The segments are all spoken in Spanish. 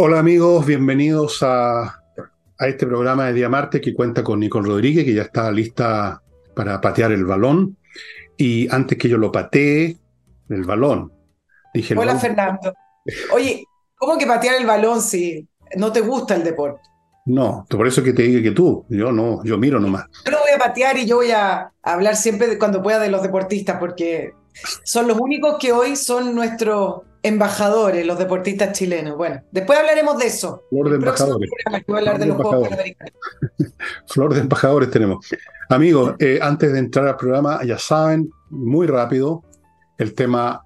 Hola amigos, bienvenidos a, a este programa de Día Martes que cuenta con Nicole Rodríguez, que ya está lista para patear el balón. Y antes que yo lo patee, el balón, dije... Hola balón. Fernando. Oye, ¿cómo que patear el balón si no te gusta el deporte? No, por eso que te dije que tú, yo no, yo miro nomás. Yo lo voy a patear y yo voy a hablar siempre de- cuando pueda de los deportistas porque son los únicos que hoy son nuestros embajadores, los deportistas chilenos. Bueno, después hablaremos de eso. Flor de embajadores. hablar de los Juegos. Flor de embajadores tenemos. Amigos, eh, antes de entrar al programa, ya saben, muy rápido, el tema,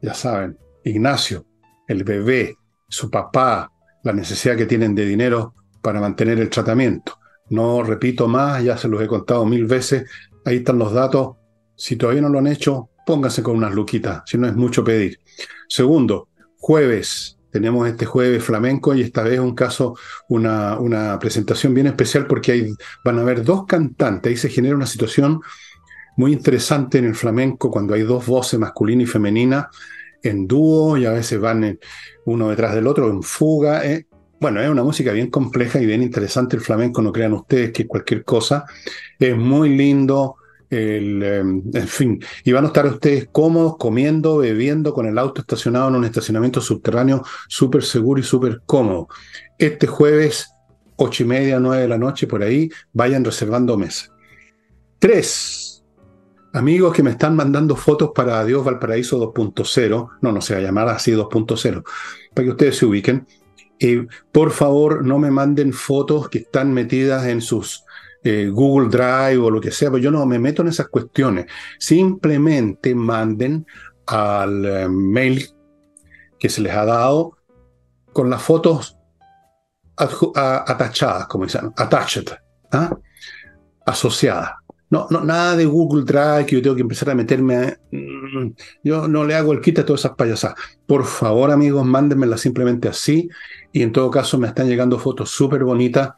ya saben, Ignacio, el bebé, su papá, la necesidad que tienen de dinero para mantener el tratamiento. No repito más, ya se los he contado mil veces, ahí están los datos. Si todavía no lo han hecho, pónganse con unas luquitas, si no es mucho pedir. Segundo, jueves, tenemos este jueves flamenco y esta vez un caso una, una presentación bien especial porque hay, van a haber dos cantantes. Ahí se genera una situación muy interesante en el flamenco cuando hay dos voces, masculina y femenina, en dúo y a veces van uno detrás del otro, en fuga. eh. Bueno, es una música bien compleja y bien interesante el flamenco, no crean ustedes que cualquier cosa. Es muy lindo. Eh, en fin, y van a estar ustedes cómodos, comiendo, bebiendo, con el auto estacionado en un estacionamiento subterráneo súper seguro y súper cómodo. Este jueves, ocho y media, nueve de la noche, por ahí, vayan reservando mesa. Tres, amigos que me están mandando fotos para Adiós Valparaíso 2.0, no, no se va a llamar así 2.0, para que ustedes se ubiquen. Eh, por favor, no me manden fotos que están metidas en sus eh, Google Drive o lo que sea, pero yo no me meto en esas cuestiones. Simplemente manden al eh, mail que se les ha dado con las fotos atachadas, como dicen, attached, ¿ah? asociadas. No, no, nada de Google Drive que yo tengo que empezar a meterme. a- Mm, yo no le hago el quita a todas esas payasadas. Por favor, amigos, mándenmela simplemente así. Y en todo caso, me están llegando fotos súper bonitas.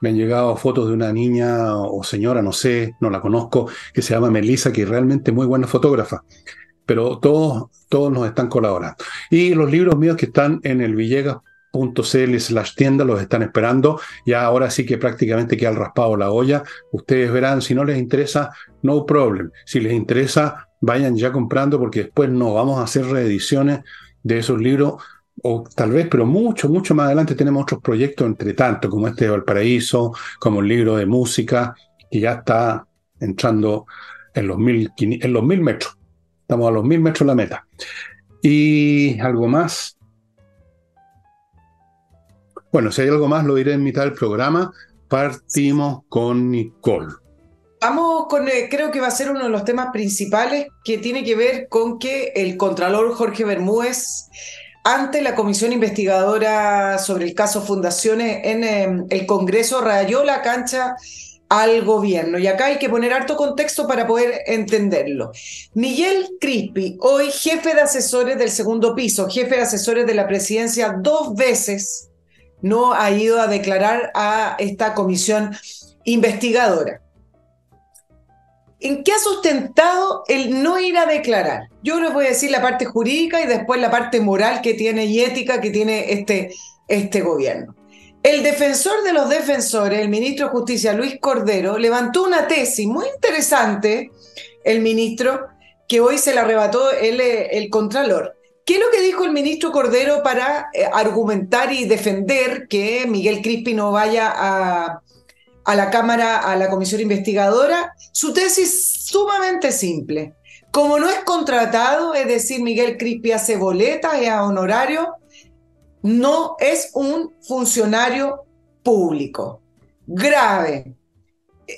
Me han llegado fotos de una niña o señora, no sé, no la conozco, que se llama Melissa, que es realmente muy buena fotógrafa. Pero todos, todos nos están colaborando. Y los libros míos que están en el villegas.cl slash tienda los están esperando. Ya ahora sí que prácticamente queda raspado la olla. Ustedes verán, si no les interesa, no problem. Si les interesa, vayan ya comprando porque después no vamos a hacer reediciones de esos libros. O tal vez, pero mucho, mucho más adelante tenemos otros proyectos entre tanto, como este de Valparaíso, como el libro de música, que ya está entrando en los mil, en los mil metros. Estamos a los mil metros de la meta. Y algo más. Bueno, si hay algo más, lo diré en mitad del programa. Partimos con Nicole. Vamos con, eh, creo que va a ser uno de los temas principales que tiene que ver con que el Contralor Jorge Bermúdez, ante la comisión investigadora sobre el caso Fundaciones en eh, el Congreso, rayó la cancha al gobierno. Y acá hay que poner harto contexto para poder entenderlo. Miguel Crispi, hoy jefe de asesores del segundo piso, jefe de asesores de la presidencia, dos veces no ha ido a declarar a esta comisión investigadora. ¿En qué ha sustentado el no ir a declarar? Yo les voy a decir la parte jurídica y después la parte moral que tiene y ética que tiene este, este gobierno. El defensor de los defensores, el ministro de Justicia Luis Cordero, levantó una tesis muy interesante, el ministro, que hoy se la arrebató el, eh, el Contralor. ¿Qué es lo que dijo el ministro Cordero para eh, argumentar y defender que Miguel Crispi no vaya a, a la Cámara, a la comisión investigadora? Su tesis sumamente simple. Como no es contratado, es decir, Miguel Crispi hace boletas, es a honorario, no es un funcionario público. Grave.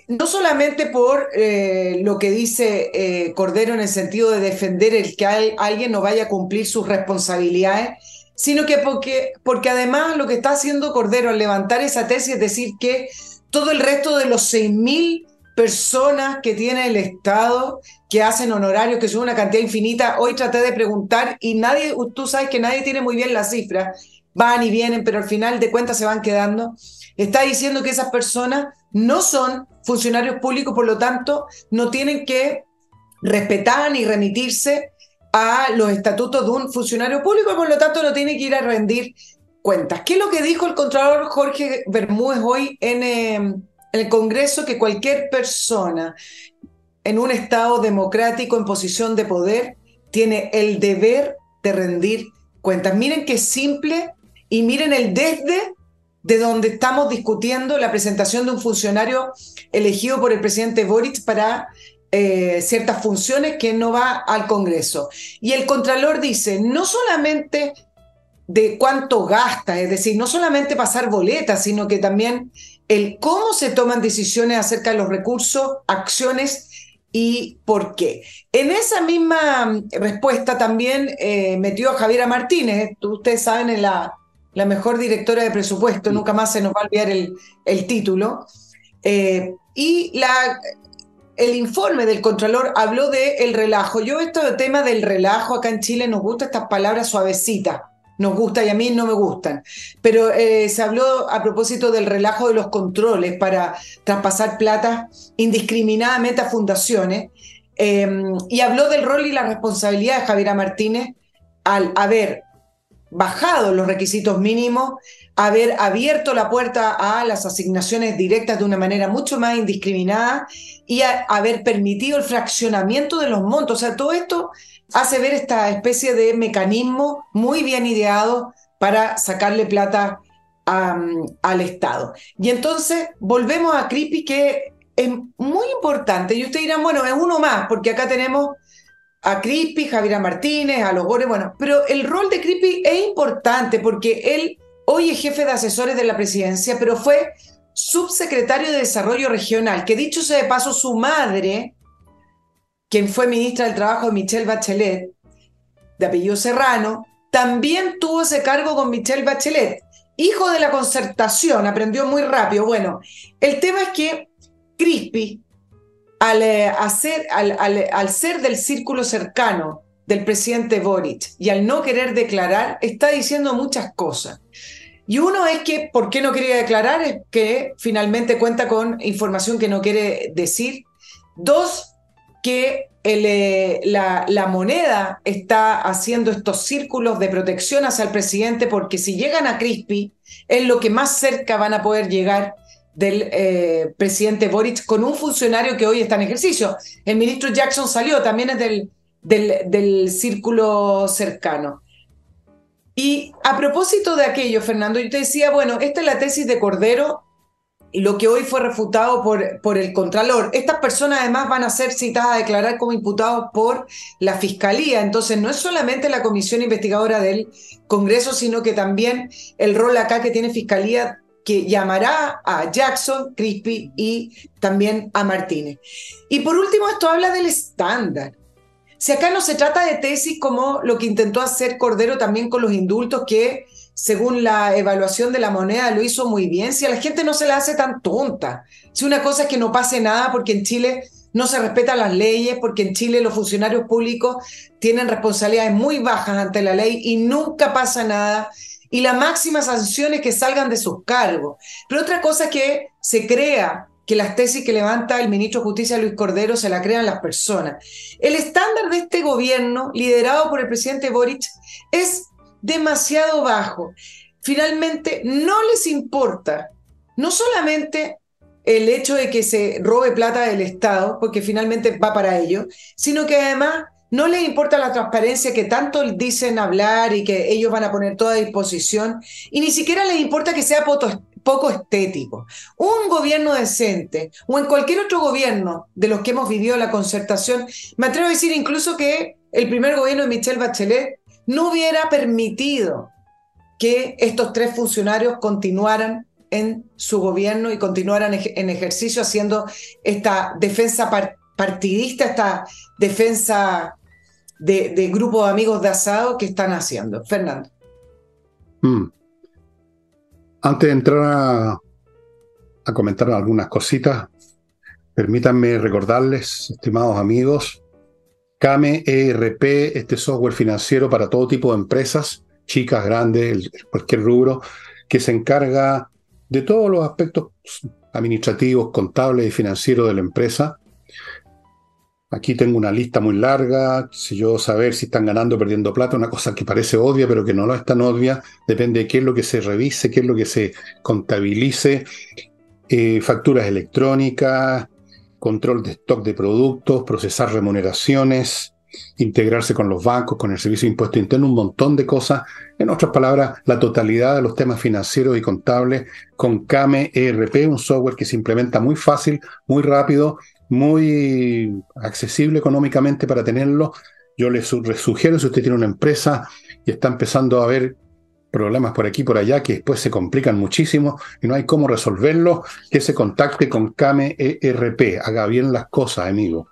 No solamente por eh, lo que dice eh, Cordero en el sentido de defender el que al- alguien no vaya a cumplir sus responsabilidades, sino que porque, porque además lo que está haciendo Cordero al levantar esa tesis es decir que todo el resto de los 6.000 personas que tiene el Estado que hacen honorarios, que son una cantidad infinita. Hoy traté de preguntar y nadie, tú sabes que nadie tiene muy bien las cifras, van y vienen, pero al final de cuentas se van quedando. Está diciendo que esas personas no son funcionarios públicos, por lo tanto, no tienen que respetar ni remitirse a los estatutos de un funcionario público, por lo tanto, no tiene que ir a rendir cuentas. ¿Qué es lo que dijo el Contralor Jorge Bermúdez hoy en, en el Congreso? Que cualquier persona en un Estado democrático en posición de poder tiene el deber de rendir cuentas. Miren qué simple y miren el desde de donde estamos discutiendo la presentación de un funcionario elegido por el presidente Boric para eh, ciertas funciones que no va al Congreso. Y el Contralor dice, no solamente de cuánto gasta, es decir, no solamente pasar boletas, sino que también el cómo se toman decisiones acerca de los recursos, acciones y por qué. En esa misma respuesta también eh, metió a Javiera Martínez, ustedes saben, en la, la mejor directora de presupuesto, nunca más se nos va a olvidar el, el título. Eh, y la, el informe del Contralor habló de el relajo. Yo esto del tema del relajo acá en Chile nos gusta estas palabras suavecitas. Nos gusta y a mí no me gustan. Pero eh, se habló a propósito del relajo de los controles para traspasar plata indiscriminadamente a fundaciones. Em, y habló del rol y la responsabilidad de Javiera Martínez al haber bajado los requisitos mínimos, haber abierto la puerta a las asignaciones directas de una manera mucho más indiscriminada y haber permitido el fraccionamiento de los montos. O sea, todo esto hace ver esta especie de mecanismo muy bien ideado para sacarle plata al Estado. Y entonces volvemos a Cripi, que es muy importante. Y ustedes dirán, bueno, es uno más, porque acá tenemos a Crispy, Javiera Martínez, a los Gores, bueno, pero el rol de Crispy es importante porque él hoy es jefe de asesores de la presidencia, pero fue subsecretario de Desarrollo Regional, que dicho sea de paso, su madre, quien fue ministra del Trabajo de Michelle Bachelet, de apellido Serrano, también tuvo ese cargo con Michelle Bachelet, hijo de la concertación, aprendió muy rápido. Bueno, el tema es que Crispy al, eh, hacer, al, ser del círculo cercano del presidente Boric y al no querer declarar, está diciendo muchas cosas. Y uno es que, ¿por qué no quería declarar? Es que finalmente cuenta con información que no quiere decir. Dos, que eh, la, la, moneda está haciendo estos círculos de protección hacia el presidente porque si llegan a Crispy es lo que más cerca van a poder llegar del eh, presidente Boric con un funcionario que hoy está en ejercicio. El ministro Jackson salió, también es del, del, círculo cercano. Y a propósito de aquello, Fernando, yo te decía, bueno, esta es la tesis de Cordero, lo que hoy fue refutado por, por el Contralor. Estas personas además van a ser citadas a declarar como imputados por la Fiscalía. Entonces, no es solamente la comisión investigadora del Congreso, sino que también el rol acá que tiene Fiscalía que llamará a Jackson, Crispy y también a Martínez. Y por último, esto habla del estándar. Si acá no se trata de tesis como lo que intentó hacer Cordero también con los indultos, que según la evaluación de la moneda lo hizo muy bien, si a la gente no se la hace tan tonta, si una cosa es que no pase nada porque en Chile no se respetan las leyes, porque en Chile los funcionarios públicos tienen responsabilidades muy bajas ante la ley y nunca pasa nada y la máxima sanción es que salgan de sus cargos. Pero otra cosa que se crea que las tesis que levanta el ministro de Justicia Luis Cordero se la crean las personas. El estándar de este gobierno, liderado por el presidente Boric, es demasiado bajo. Finalmente, no les importa, no solamente el hecho de que se robe plata del Estado, porque finalmente va para ello, sino que además no les importa la transparencia que tanto dicen hablar y que ellos van a poner toda a disposición, y ni siquiera les importa que sea poco estético. Un gobierno decente, o en cualquier otro gobierno de los que hemos vivido la concertación, me atrevo a decir incluso que el primer gobierno de Michelle Bachelet no hubiera permitido que estos tres funcionarios continuaran en su gobierno y continuaran en ejercicio haciendo esta defensa partidista, esta defensa de, grupo de amigos de asado que están haciendo. Fernando. Mm. Antes de entrar a, a comentar algunas cositas, permítanme recordarles, estimados amigos, CAME ERP, este software financiero para todo tipo de empresas, chicas, grandes, cualquier rubro, que se encarga de todos los aspectos administrativos, contables y financieros de la empresa Aquí tengo una lista muy larga, si yo saber si están ganando o perdiendo plata, una cosa que parece obvia, pero que no lo es tan obvia, depende de qué es lo que se revise, qué es lo que se contabilice, eh, facturas electrónicas, control de stock de productos, procesar remuneraciones, integrarse con los bancos, con el servicio de impuesto interno, un montón de cosas. En otras palabras, la totalidad de los temas financieros y contables con Kame ERP, un software que se implementa muy fácil, muy rápido muy accesible económicamente para tenerlo. Yo le sugiero, si usted tiene una empresa y está empezando a haber problemas por aquí y por allá que después se complican muchísimo y no hay cómo resolverlo, que se contacte con Kame ERP. Haga bien las cosas, amigo.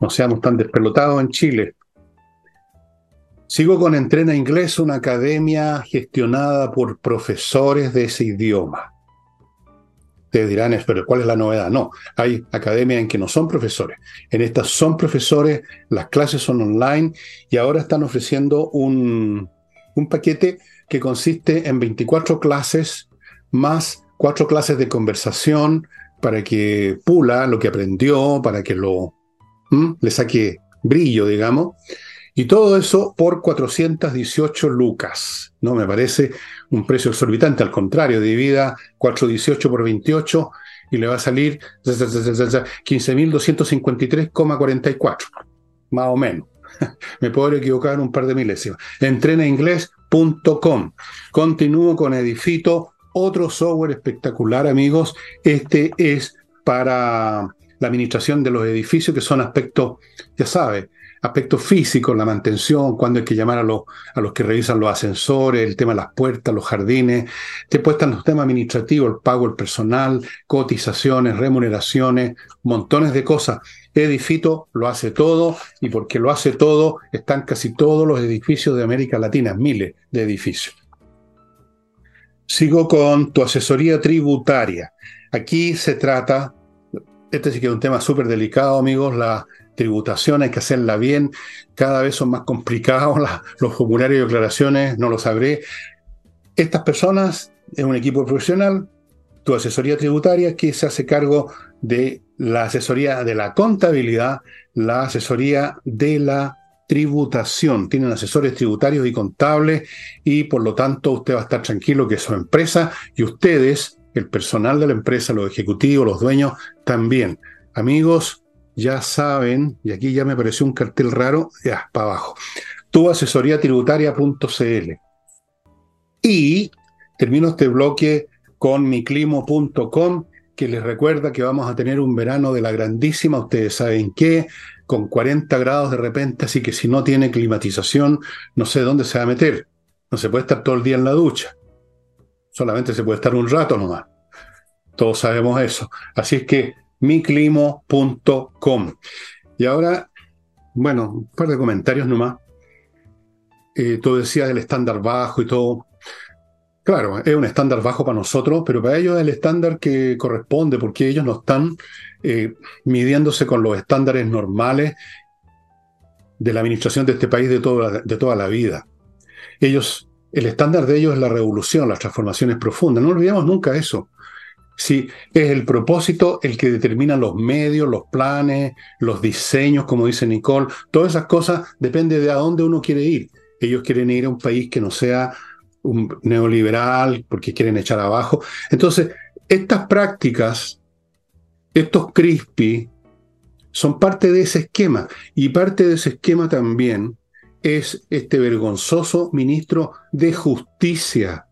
No seamos tan despelotados en Chile. Sigo con Entrena Inglés, una academia gestionada por profesores de ese idioma. Ustedes dirán, pero ¿cuál es la novedad? No, hay academias en que no son profesores. En estas son profesores, las clases son online y ahora están ofreciendo un, un paquete que consiste en 24 clases más cuatro clases de conversación para que pula lo que aprendió, para que lo le saque brillo, digamos. Y todo eso por 418 lucas. No me parece un precio exorbitante, al contrario, divida 418 por 28 y le va a salir 15.253,44, más o menos. Me puedo equivocar un par de milésimas. Entrenainglés.com. Continúo con Edifito, otro software espectacular, amigos. Este es para la administración de los edificios, que son aspectos, ya sabe, aspectos físicos, la mantención, cuando hay que llamar a los, a los que revisan los ascensores, el tema de las puertas, los jardines. Después están los temas administrativos, el pago, el personal, cotizaciones, remuneraciones, montones de cosas. Edifito lo hace todo y porque lo hace todo están casi todos los edificios de América Latina, miles de edificios. Sigo con tu asesoría tributaria. Aquí se trata, este sí que es un tema súper delicado, amigos, la tributación, hay que hacerla bien, cada vez son más complicados los formularios y declaraciones, no lo sabré. Estas personas es un equipo profesional, tu asesoría tributaria que se hace cargo de la asesoría de la contabilidad, la asesoría de la tributación. Tienen asesores tributarios y contables y por lo tanto usted va a estar tranquilo que su empresa y ustedes, el personal de la empresa, los ejecutivos, los dueños, también. Amigos, ya saben, y aquí ya me apareció un cartel raro, ya, para abajo, tuasesoriatributaria.cl. Y termino este bloque con miclimo.com, que les recuerda que vamos a tener un verano de la grandísima, ustedes saben qué, con 40 grados de repente, así que si no tiene climatización, no sé dónde se va a meter. No se puede estar todo el día en la ducha. Solamente se puede estar un rato nomás. Todos sabemos eso. Así es que miclimo.com. Y ahora, bueno, un par de comentarios nomás. Eh, tú decías del estándar bajo y todo. Claro, es un estándar bajo para nosotros, pero para ellos es el estándar que corresponde, porque ellos no están eh, midiéndose con los estándares normales de la administración de este país de toda, de toda la vida. Ellos, el estándar de ellos es la revolución, las transformaciones profundas. No olvidemos nunca eso. Sí, es el propósito el que determina los medios, los planes, los diseños, como dice Nicole. Todas esas cosas depende de a dónde uno quiere ir. Ellos quieren ir a un país que no sea un neoliberal porque quieren echar abajo. Entonces, estas prácticas, estos crispy, son parte de ese esquema. Y parte de ese esquema también es este vergonzoso ministro de justicia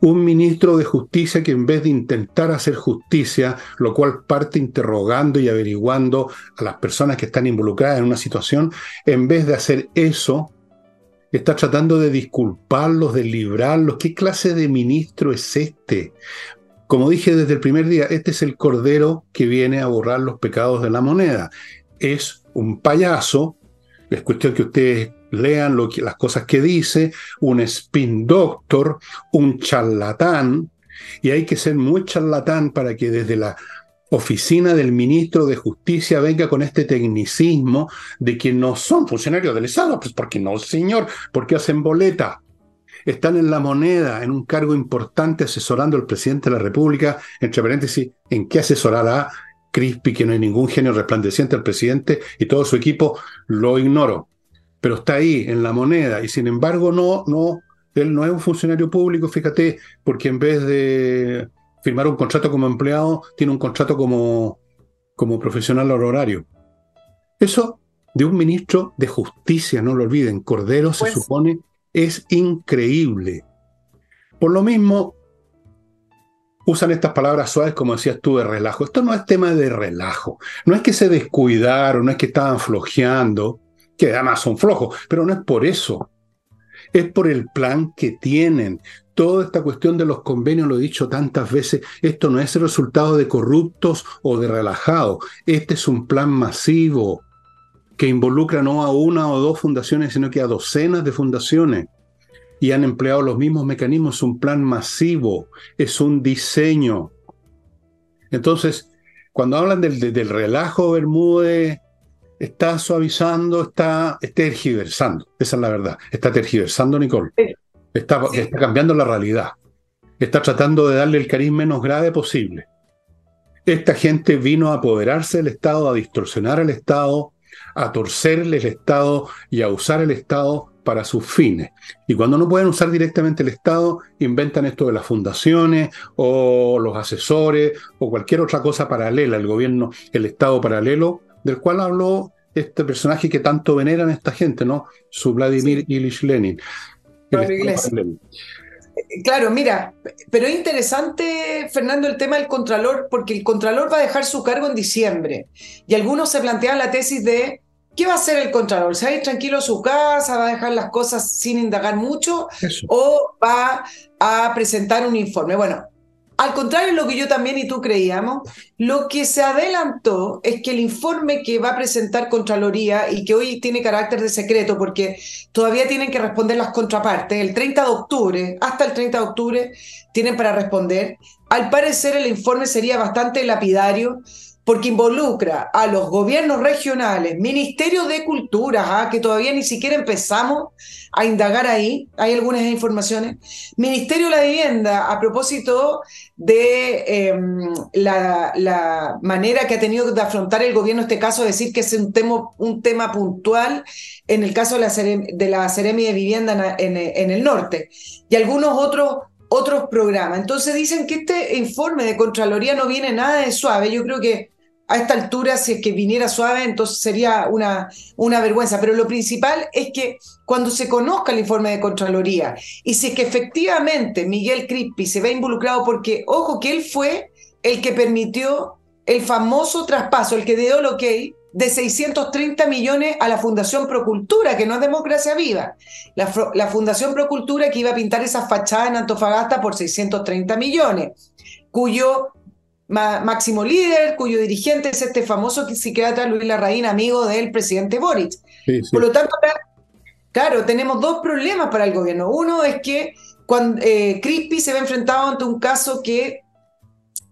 un ministro de justicia que en vez de intentar hacer justicia, lo cual parte interrogando y averiguando a las personas que están involucradas en una situación, en vez de hacer eso, está tratando de disculparlos, de librarlos. ¿Qué clase de ministro es este? Como dije desde el primer día, este es el cordero que viene a borrar los pecados de la moneda. Es un payaso. Es cuestión que ustedes lean lo que, las cosas que dice, un spin doctor, un charlatán, y hay que ser muy charlatán para que desde la oficina del ministro de Justicia venga con este tecnicismo de que no son funcionarios del Estado, pues porque no, señor, porque hacen boleta. Están en la moneda, en un cargo importante asesorando al presidente de la República, entre paréntesis, ¿en qué asesorará Crispi, que no hay ningún genio resplandeciente, el presidente y todo su equipo, lo ignoro. Pero está ahí, en la moneda, y sin embargo no, no, él no es un funcionario público, fíjate, porque en vez de firmar un contrato como empleado, tiene un contrato como, como profesional horario. Eso de un ministro de justicia, no lo olviden, Cordero se pues supone, es increíble. Por lo mismo, usan estas palabras suaves como decías tú de relajo. Esto no es tema de relajo. No es que se descuidaron, no es que estaban flojeando, que además son flojos, pero no es por eso. Es por el plan que tienen. Toda esta cuestión de los convenios, lo he dicho tantas veces, esto no es el resultado de corruptos o de relajados. Este es un plan masivo que involucra no a una o dos fundaciones, sino que a docenas de fundaciones y han empleado los mismos mecanismos, un plan masivo, es un diseño. Entonces, cuando hablan del, relajo Bermúdez, está suavizando, está, tergiversando, esa es la verdad, está tergiversando Nicole, está, está cambiando la realidad, está tratando de darle el cariz menos grave posible. Esta gente vino a apoderarse del Estado, a distorsionar el Estado, a torcerle el Estado y a usar el Estado para sus fines. Y cuando no pueden usar directamente el Estado, inventan esto de las fundaciones o los asesores o cualquier otra cosa paralela, el gobierno, el Estado paralelo, del cual habló este personaje que tanto veneran esta gente, ¿no? Su Vladimir Ilich Lenin. Claro, mira, pero es interesante, Fernando, el tema del Contralor, porque el Contralor va a dejar su cargo en diciembre. Y algunos se plantean la tesis de ¿Qué va a hacer el Contralor? ¿Se va a ir tranquilo a su casa? ¿Va a dejar las cosas sin indagar mucho? ¿O va a presentar un informe? Bueno, al contrario de lo que yo también y tú creíamos, lo que se adelantó es que el informe que va a presentar Contraloría y que hoy tiene carácter de secreto porque todavía tienen que responder las contrapartes, el 30 de octubre, hasta el 30 de octubre tienen para responder, al parecer el informe sería bastante lapidario porque involucra a los gobiernos regionales, ministerios de cultura, ¿ah? que todavía ni siquiera empezamos a indagar ahí, hay algunas informaciones, Ministerio de la Vivienda, a propósito de em, la, manera que ha tenido de afrontar el gobierno este caso, decir que es un tema, un tema puntual en el caso de la, de la Ceremi de Vivienda en, en el norte, y algunos otros otros programas. Entonces dicen que este informe de Contraloría no viene nada de suave. Yo creo que a esta altura, si es que viniera suave, entonces sería una, una vergüenza. Pero lo principal es que cuando se conozca el informe de Contraloría y si es que efectivamente Miguel Crispi se ve involucrado, porque, ojo, que él fue el que permitió el famoso traspaso, el que dio lo que de 630 millones a la Fundación Procultura, que no es Democracia Viva. La, la Fundación Procultura que iba a pintar esa fachada en Antofagasta por 630 millones, cuyo máximo líder, cuyo dirigente es este famoso psiquiatra Luis Larraín, amigo del presidente Boric. Por lo tanto, claro, tenemos dos problemas para el gobierno. Uno es que cuando eh, Crispi se ve enfrentado ante un caso que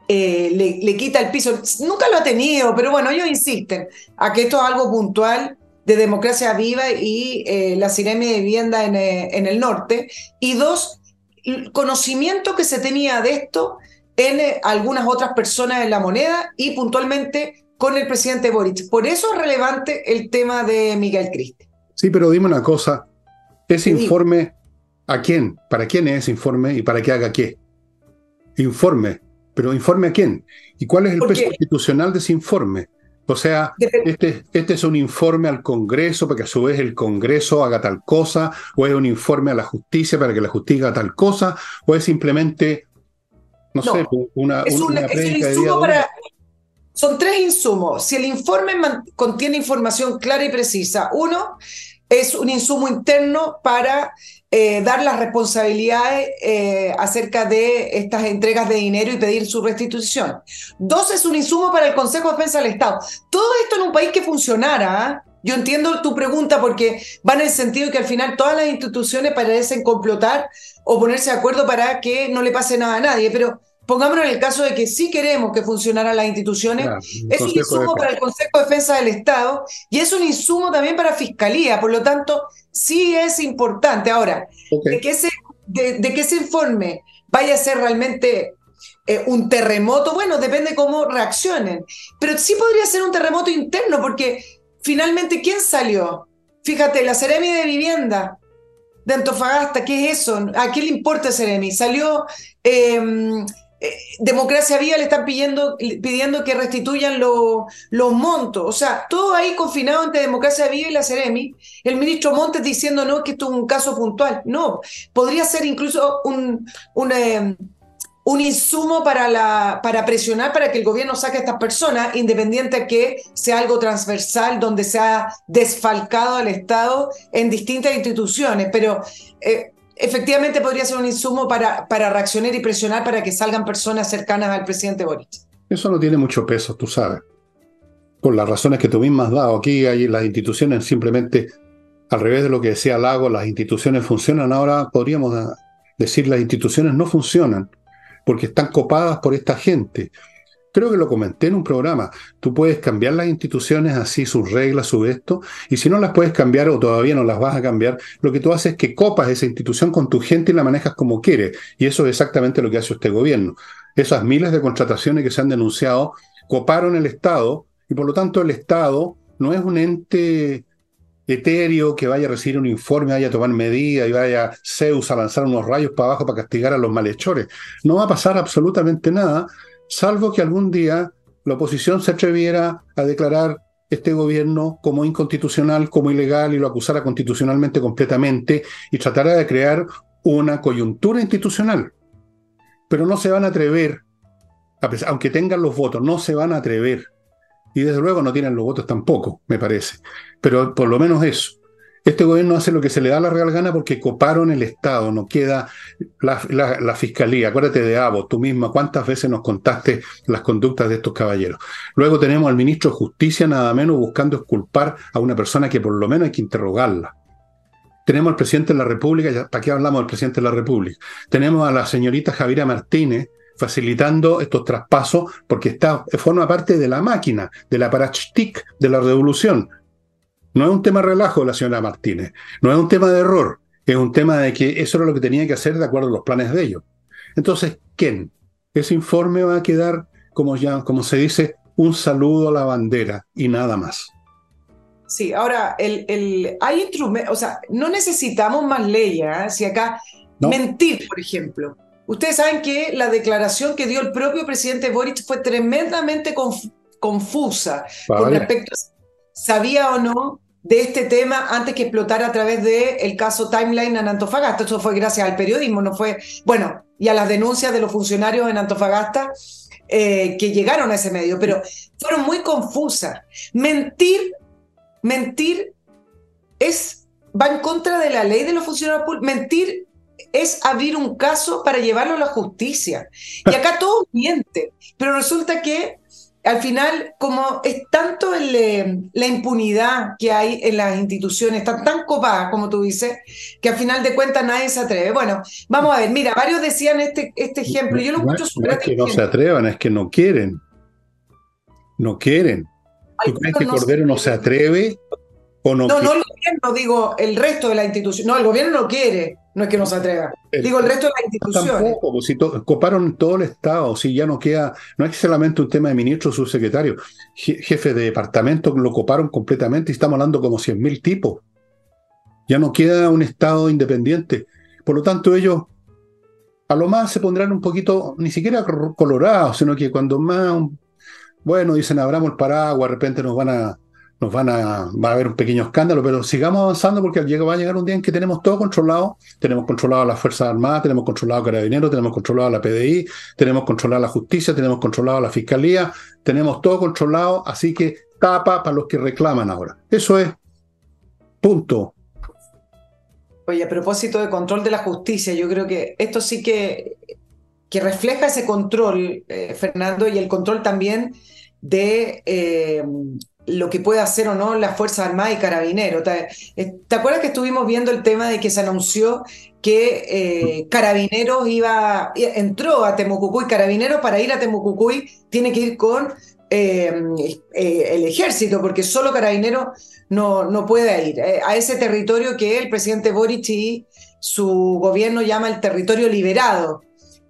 eh, le, quita el piso. Nunca lo ha tenido, pero bueno, ellos insisten a que esto es algo puntual de democracia viva y eh, la Ciremi de vivienda en, en el norte. Y dos, el conocimiento que se tenía de esto en eh, algunas otras personas en la moneda y puntualmente con el presidente Boric. Por eso es relevante el tema de Miguel Cristi. Sí, pero dime una cosa, ese informe, ¿a quién? ¿Para quién es ese informe y para qué haga qué? Informe, pero informe a quién? ¿Y cuál es el peso institucional de ese informe? O sea, este, este, es un informe al Congreso para que a su vez el Congreso haga tal cosa, o es un informe a la justicia para que la justicia haga tal cosa, o es simplemente no, sé, una, es un, insumo para, Son tres insumos. Si el informe contiene información clara y precisa, uno es un insumo interno para eh, dar las responsabilidades eh, acerca de estas entregas de dinero y pedir su restitución. Dos es un insumo para el Consejo de Defensa del Estado. Todo esto en un país que funcionara. ¿ah? Yo entiendo tu pregunta porque va en el sentido que al final todas las instituciones parecen complotar o ponerse de acuerdo para que no le pase nada a nadie, pero pongámonos en el caso de que sí queremos que funcionaran las instituciones, es un insumo para el Consejo de Defensa del Estado y es un insumo también para Fiscalía, por lo tanto, sí es importante. Ahora, de, que ese, de, que ese informe vaya a ser realmente eh, un terremoto, bueno, depende cómo reaccionen, pero sí podría ser un terremoto interno, porque finalmente, ¿quién salió? Fíjate, la Ceremi de Vivienda de Antofagasta, ¿qué es eso? ¿A qué le importa Ceremi? Salió em, eh, Democracia Viva, le están pidiendo, pidiendo que restituyan los montos. O sea, todo ahí confinado entre Democracia Viva y la Ceremi. El ministro Montes diciendo, no, que esto es un caso puntual. No, podría ser incluso un, un em, un insumo para, para presionar para que el gobierno saque a estas personas, independiente que sea algo transversal, donde se ha desfalcado al Estado en distintas instituciones. Pero eh, efectivamente podría ser un insumo para, para reaccionar y presionar para que salgan personas cercanas al presidente Boric. Eso no tiene mucho peso, tú sabes. Por las razones que tú misma has dado. Aquí hay las instituciones simplemente, al revés de lo que decía Lago, las instituciones funcionan. Ahora podríamos decir las instituciones no funcionan porque están copadas por esta gente. Creo que lo comenté en un programa. Tú puedes cambiar las instituciones así, sus reglas, su esto, y si no las puedes cambiar o todavía no las vas a cambiar, lo que tú haces es que copas esa institución con tu gente y la manejas como quieres. Y eso es exactamente lo que hace este gobierno. Esas miles de contrataciones que se han denunciado coparon el Estado y por lo tanto el Estado no es un ente etéreo que vaya a recibir un informe, vaya a tomar medidas y vaya Zeus a lanzar unos rayos para abajo para castigar a los malhechores. No va a pasar absolutamente nada, salvo que algún día la oposición se atreviera a declarar este gobierno como inconstitucional, como ilegal y lo acusara constitucionalmente completamente y tratara de crear una coyuntura institucional. Pero no se van a atrever, aunque tengan los votos, no se van a atrever y desde luego no tienen los votos tampoco, me parece. Pero por lo menos eso. Este gobierno hace lo que se le da la real gana porque coparon el Estado, no queda la, fiscalía. Acuérdate de Abo, tú misma, cuántas veces nos contaste las conductas de estos caballeros. Luego tenemos al ministro de Justicia, nada menos, buscando exculpar a una persona que por lo menos hay que interrogarla. Tenemos al presidente de la República, ¿para qué hablamos del presidente de la República? Tenemos a la señorita Javiera Martínez, facilitando estos traspasos porque está, forma parte de la máquina, de la parachtic de la revolución. No es un tema relajo la señora Martínez, no es un tema de error, es un tema de que eso era lo que tenía que hacer de acuerdo a los planes de ellos. Entonces, ¿quién? Ese informe va a quedar, como, ya, como se dice, un saludo a la bandera y nada más. Sí, ahora, el, el, hay instrumentos, o sea, no necesitamos más leyes. ¿eh? Si acá, mentir, por ejemplo, Ustedes saben que la declaración que dio el propio presidente Boric fue tremendamente confusa con respecto a si sabía o no de este tema antes que explotara a través del el caso Timeline en Antofagasta. Eso fue gracias al periodismo, no fue, bueno, y a las denuncias de los funcionarios en Antofagasta eh, que llegaron a ese medio, pero fueron muy confusas. Mentir, mentir es, va en contra de la ley de los funcionarios públicos. Mentir es abrir un caso para llevarlo a la justicia. Y acá todo miente, pero resulta que al final, como es tanto eh, la impunidad que hay en las instituciones, están tan copadas, como tú dices, que al final de cuentas nadie se atreve. Bueno, vamos a ver, mira, varios decían este, este ejemplo, yo lo escucho no, es que no se atrevan, es que no quieren. No quieren. ¿Tú crees que Cordero no se atreve no, no, el gobierno, digo, el resto de la institución. No, el gobierno no quiere, no es que no se atreva. digo, el resto de la institución. Tampoco, pues, si coparon todo el Estado, si ya no queda, no es solamente un tema de ministro, subsecretario, jefe de departamento, lo coparon completamente y estamos hablando como 100.000 tipos. Ya no queda un Estado independiente. Por lo tanto, ellos a lo más se pondrán un poquito, ni siquiera colorados, sino que cuando más, bueno, dicen abramos el paraguas, de repente nos van a nos van a, va a haber un pequeño escándalo, pero sigamos avanzando porque va a llegar un día en que tenemos todo controlado, tenemos controlado a las Fuerzas Armadas, tenemos controlado a Carabineros, tenemos controlado a la PDI, tenemos controlado a la justicia, tenemos controlado a la Fiscalía, tenemos todo controlado, así que tapa para los que reclaman ahora. Eso es punto. Oye, a propósito de control de la justicia, yo creo que esto sí que, que refleja ese control, eh, Fernando, y el control también de eh, lo que puede hacer o no la Fuerza Armada y Carabineros. ¿Te, eh, ¿Te, acuerdas que estuvimos viendo el tema de que se anunció que eh, Carabineros iba, entró a Temucucuy, Carabineros para ir a Temucucuy tiene que ir con eh, el ejército, porque solo Carabineros no, no puede ir a ese territorio que el presidente Boric y su gobierno llama el territorio liberado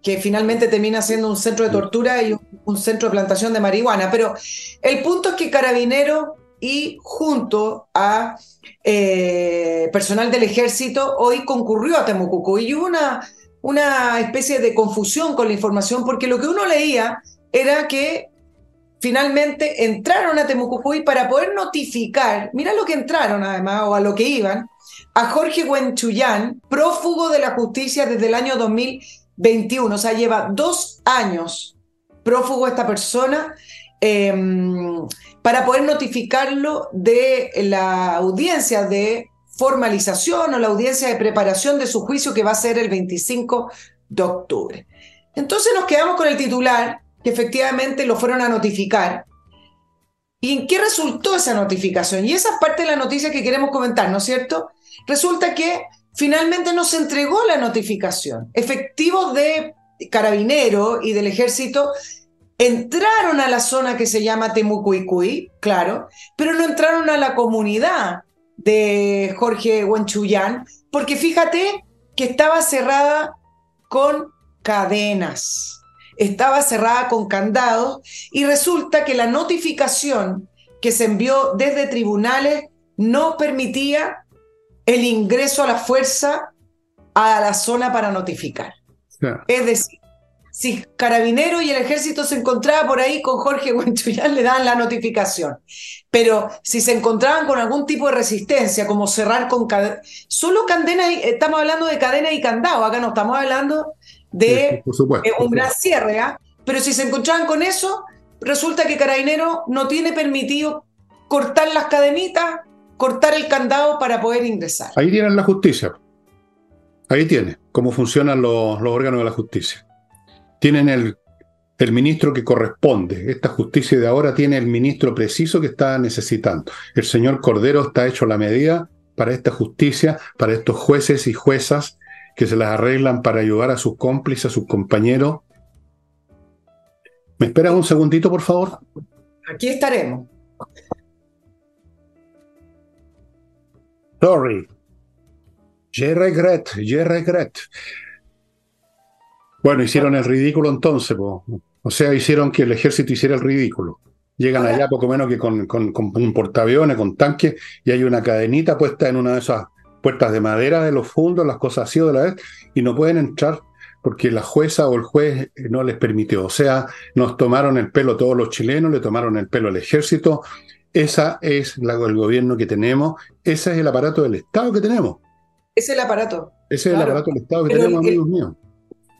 que finalmente termina siendo un centro de tortura y un, centro de plantación de marihuana. Pero el punto es que Carabinero y junto a eh, personal del ejército hoy concurrió a Temucuco y hubo una, una especie de confusión con la información porque lo que uno leía era que finalmente entraron a Temucucuy para poder notificar, mira lo que entraron además, o a lo que iban, a Jorge Huenchuyán, prófugo de la justicia desde el año 2021, o sea, lleva dos años prófugo esta persona, em, para poder notificarlo de la audiencia de formalización o la audiencia de preparación de su juicio que va a ser el 25 de octubre. Entonces nos quedamos con el titular que efectivamente lo fueron a notificar. ¿Y en qué resultó esa notificación? Y esa es parte de la noticia que queremos comentar, ¿no es cierto? Resulta que finalmente no se entregó la notificación. Efectivos de carabinero y del ejército entraron a la zona que se llama Temucuicuy, claro, pero no entraron a la comunidad de Jorge Huanchuyán, porque fíjate que estaba cerrada con cadenas estaba cerrada con candados y resulta que la notificación que se envió desde tribunales no permitía el ingreso a la fuerza a la zona para notificar. Es decir, si Carabinero y el Ejército se encontraban por ahí con Jorge Huenchuyán, le dan la notificación. Pero si se encontraban con algún tipo de resistencia, como cerrar con solo cadenas, estamos hablando de cadena y candado, acá no estamos hablando de eh, un gran cierre, ¿ah? pero si se encontraban con eso, resulta que Carabinero no tiene permitido cortar las cadenitas, cortar el candado para poder ingresar. Ahí tienen la justicia. Ahí tiene cómo funcionan los, órganos de la justicia. Tienen el, el ministro que corresponde. Esta justicia de ahora tiene el ministro preciso que está necesitando. El señor Cordero está hecho la medida para esta justicia, para estos jueces y juezas que se las arreglan para ayudar a sus cómplices, a sus compañeros. ¿Me esperas un segundito, por favor? Aquí estaremos. Sorry. Je regret, je regret. Bueno, hicieron el ridículo entonces, o sea, hicieron que el ejército hiciera el ridículo. Llegan allá poco menos que con, con, con un portaaviones, con tanques, y hay una cadenita puesta en una de esas puertas de madera de los fundos, las cosas así de la vez, y no pueden entrar porque la jueza o el juez no les permitió. O sea, nos tomaron el pelo todos los chilenos, le tomaron el pelo al ejército. Esa es la, el gobierno que tenemos, ese es el aparato del Estado que tenemos. Es el aparato. Ese es el aparato del Estado que tenemos, amigos míos.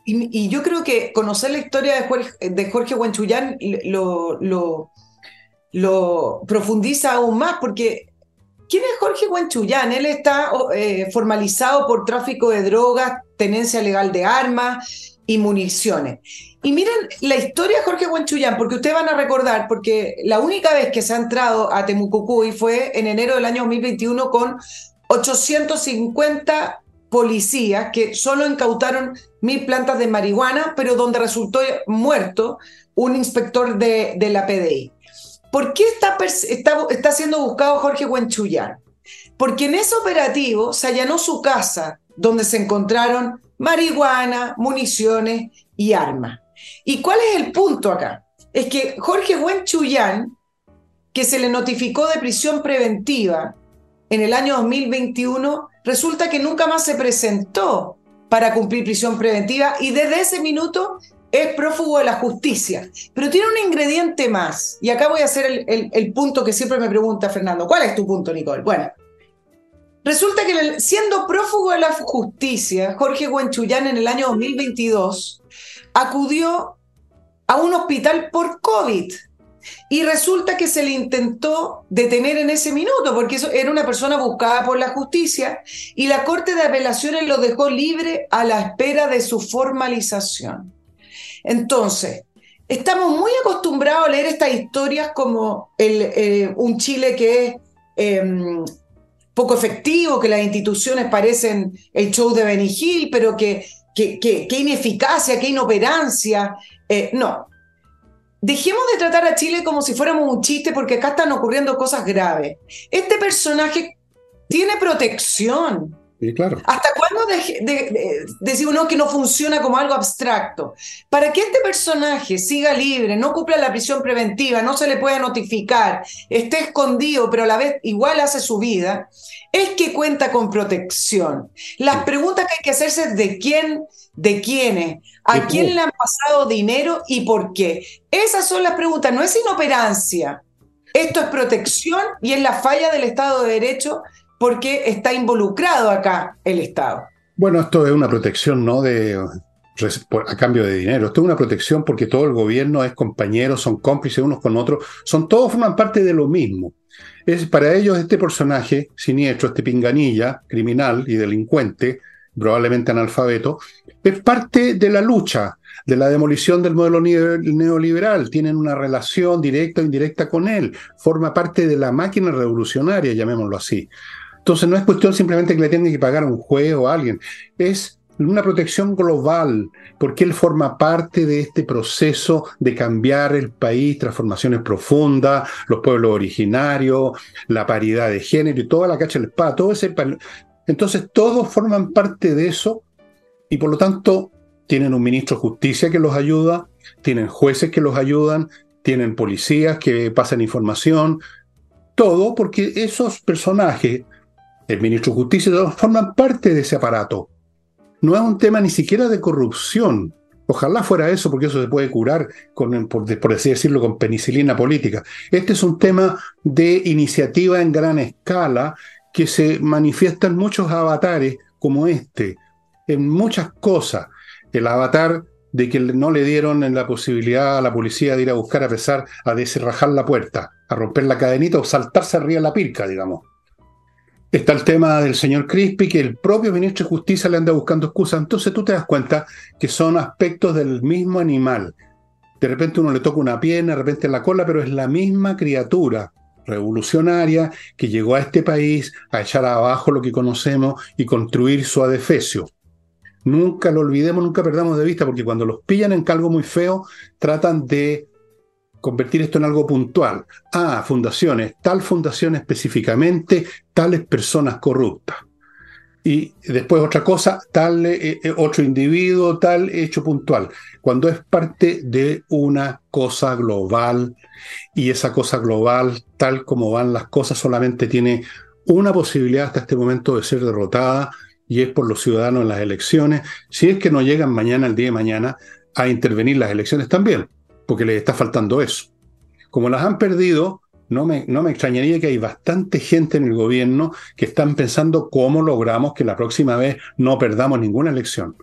Y, yo creo que conocer la historia de Jorge, de Jorge Huanchuyán lo, lo, lo profundiza aún más, porque ¿Quién es Jorge Huanchuyán? Él está eh, formalizado por tráfico de drogas, tenencia legal de armas y municiones. Y miren la historia de Jorge Huanchuyán, porque ustedes van a recordar, porque la única vez que se ha entrado a Temucucuy fue en enero del año 2021 con 850 policías que solo incautaron mil plantas de marihuana, pero donde resultó muerto un inspector de, la PDI. ¿Por qué está, está, siendo buscado Jorge Huenchuyán? Porque en ese operativo se allanó su casa, donde se encontraron marihuana, municiones y armas. ¿Y cuál es el punto acá? Es que Jorge Huenchuyán, que se le notificó de prisión preventiva en el año 2021, resulta que nunca más se presentó para cumplir prisión preventiva y desde ese minuto es prófugo de la justicia, pero tiene un ingrediente más. Y acá voy a hacer el, punto que siempre me pregunta Fernando. ¿Cuál es tu punto, Nicole? Bueno, resulta que siendo prófugo de la justicia, Jorge Huenchuyán en el año 2022 acudió a un hospital por COVID. Y resulta que se le intentó detener en ese minuto, porque eso era una persona buscada por la justicia, y la Corte de Apelaciones lo dejó libre a la espera de su formalización. Entonces, estamos muy acostumbrados a leer estas historias como eh, un Chile que es em, poco efectivo, que las instituciones parecen el show de Benny pero que, que, ineficacia, que inoperancia. Eh, no. Dejemos de tratar a Chile como si fuéramos un chiste porque acá están ocurriendo cosas graves. Este personaje tiene protección. Claro. ¿Hasta cuándo decimos uno que no funciona como algo abstracto? Para que este personaje siga libre, no cumpla la prisión preventiva, no se le pueda notificar, esté escondido, pero a la vez igual hace su vida, es que cuenta con protección. Las preguntas que hay que hacerse es de quién, de quiénes, a quién le han pasado dinero y por qué. Esas son las preguntas, no es inoperancia. Esto es protección y es la falla del Estado de Derecho porque está involucrado acá el Estado. Bueno, esto es una protección, ¿no? De, a cambio de dinero. Esto es una protección porque todo el gobierno es compañero, son cómplices unos con otros, son todos forman parte de lo mismo. Es para ellos este personaje siniestro, este pinganilla, criminal y delincuente, probablemente analfabeto, es parte de la lucha, de la demolición del modelo neoliberal. Tienen una relación directa o indirecta con él. Forma parte de la máquina revolucionaria, llamémoslo así. Entonces no es cuestión simplemente que le tienen que pagar a un juez o a alguien, es una protección global, porque él forma parte de este proceso de cambiar el país, transformaciones profundas, los pueblos originarios, la paridad de género y toda la cacha del espada, todo ese... Entonces todos forman parte de eso y por lo tanto tienen un ministro de justicia que los ayuda, tienen jueces que los ayudan, tienen policías que pasan información, todo porque esos personajes el ministro de Justicia, forman parte de ese aparato. No es un tema ni siquiera de corrupción. Ojalá fuera eso, porque eso se puede curar, con, por, así decirlo, con penicilina política. Este es un tema de iniciativa en gran escala que se manifiesta en muchos avatares como este, en muchas cosas. El avatar de que no le dieron la posibilidad a la policía de ir a buscar a pesar a descerrajar la puerta, a romper la cadenita o saltarse arriba la pirca, digamos. Está el tema del señor Crispy, que el propio ministro de Justicia le anda buscando excusas. Entonces tú te das cuenta que son aspectos del mismo animal. De repente uno le toca una pierna, de repente la cola, pero es la misma criatura revolucionaria que llegó a este país a echar abajo lo que conocemos y construir su adefesio. Nunca lo olvidemos, nunca perdamos de vista, porque cuando los pillan en algo muy feo, tratan de convertir esto en algo puntual. Ah, fundaciones, tal fundación específicamente, tales personas corruptas. Y después otra cosa, tal eh, eh, otro individuo, tal hecho puntual. Cuando es parte de una cosa global y esa cosa global, tal como van las cosas, solamente tiene una posibilidad hasta este momento de ser derrotada y es por los ciudadanos en las elecciones, si es que no llegan mañana, el día de mañana, a intervenir las elecciones también porque les está faltando eso. Como las han perdido, no me, no me extrañaría que hay bastante gente en el gobierno que están pensando cómo logramos que la próxima vez no perdamos ninguna elección.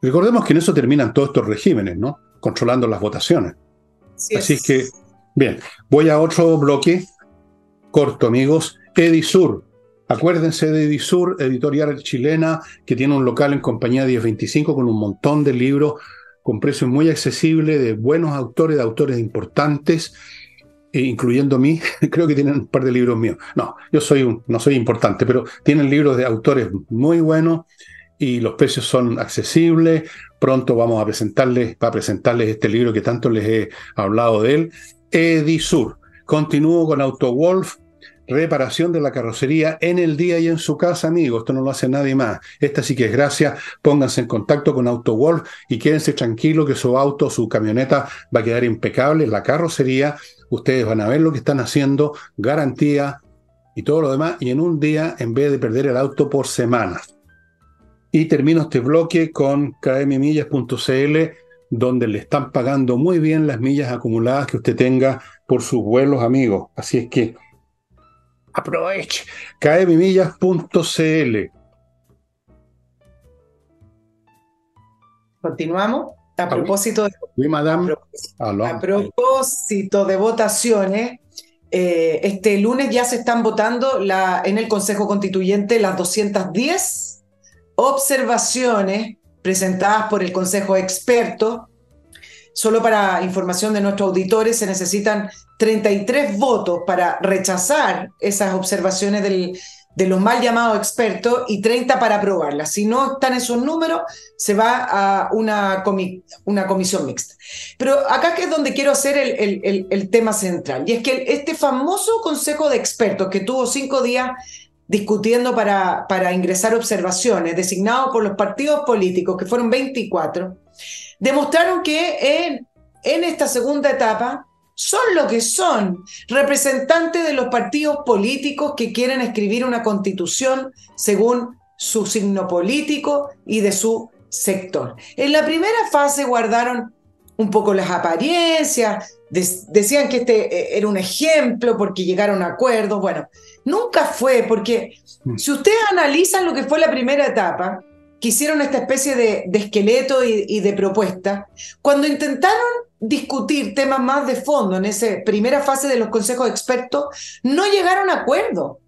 Recordemos que en eso terminan todos estos regímenes, ¿no? Controlando las votaciones. Así es. que, bien, voy a otro bloque corto, amigos. Edisur. Acuérdense de Edisur, editorial chilena, que tiene un local en compañía 1025 con un montón de libros con precios muy accesibles de buenos autores, de autores importantes, e incluyendo mí, creo que tienen un par de libros míos. No, yo soy un, no soy importante, pero tienen libros de autores muy buenos y los precios son accesibles. Pronto vamos a presentarles, a presentarles este libro que tanto les he hablado de él, Edisur. Continúo con AutoWolf, reparación de la carrocería en el día y en su casa, amigos. Esto no lo hace nadie más. Esta sí que es gracia. Pónganse en contacto con AutoWolf y quédense tranquilos que su auto, su camioneta va a quedar impecable. La carrocería, ustedes van a ver lo que están haciendo, garantía y todo lo demás. Y en un día, en vez de perder el auto por semanas. Y termino este bloque con kmmillas.cl donde le están pagando muy bien las millas acumuladas que usted tenga por sus vuelos, amigos. Así es que Aproveche. kmillas.cl. Continuamos. A propósito de, a propósito de votaciones, eh, este lunes ya se están votando la, en el Consejo Constituyente las 210 observaciones presentadas por el Consejo Experto Solo para información de nuestros auditores, se necesitan 33 votos para rechazar esas observaciones de los mal llamados expertos y 30 para aprobarlas. Si no están esos números, se va a una, una comisión mixta. Pero acá es donde quiero hacer el, el tema central, y es que este famoso consejo de expertos que tuvo cinco días discutiendo para, para ingresar observaciones, designados por los partidos políticos, que fueron 24, demostraron que en, en esta segunda etapa son lo que son, representantes de los partidos políticos que quieren escribir una constitución según su signo político y de su sector. En la primera fase guardaron un poco las apariencias, decían que este eh, era un ejemplo porque llegaron a acuerdos. Bueno, nunca fue, porque mm. si ustedes analizan lo que fue la primera etapa, que hicieron esta especie de, esqueleto y, y, de propuesta, cuando intentaron discutir temas más de fondo en esa primera fase de los consejos expertos, no llegaron a acuerdo.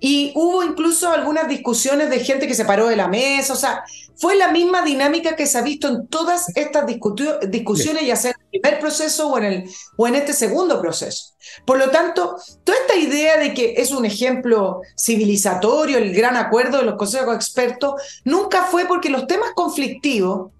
Y hubo incluso algunas discusiones de gente que se paró de la mesa, o sea, fue la misma dinámica que se ha visto en todas estas discusiones, ya sea en el primer proceso o en, el, o en este segundo proceso. Por lo tanto, toda esta idea de que es un ejemplo civilizatorio, el gran acuerdo de los consejos expertos, nunca fue porque los temas conflictivos,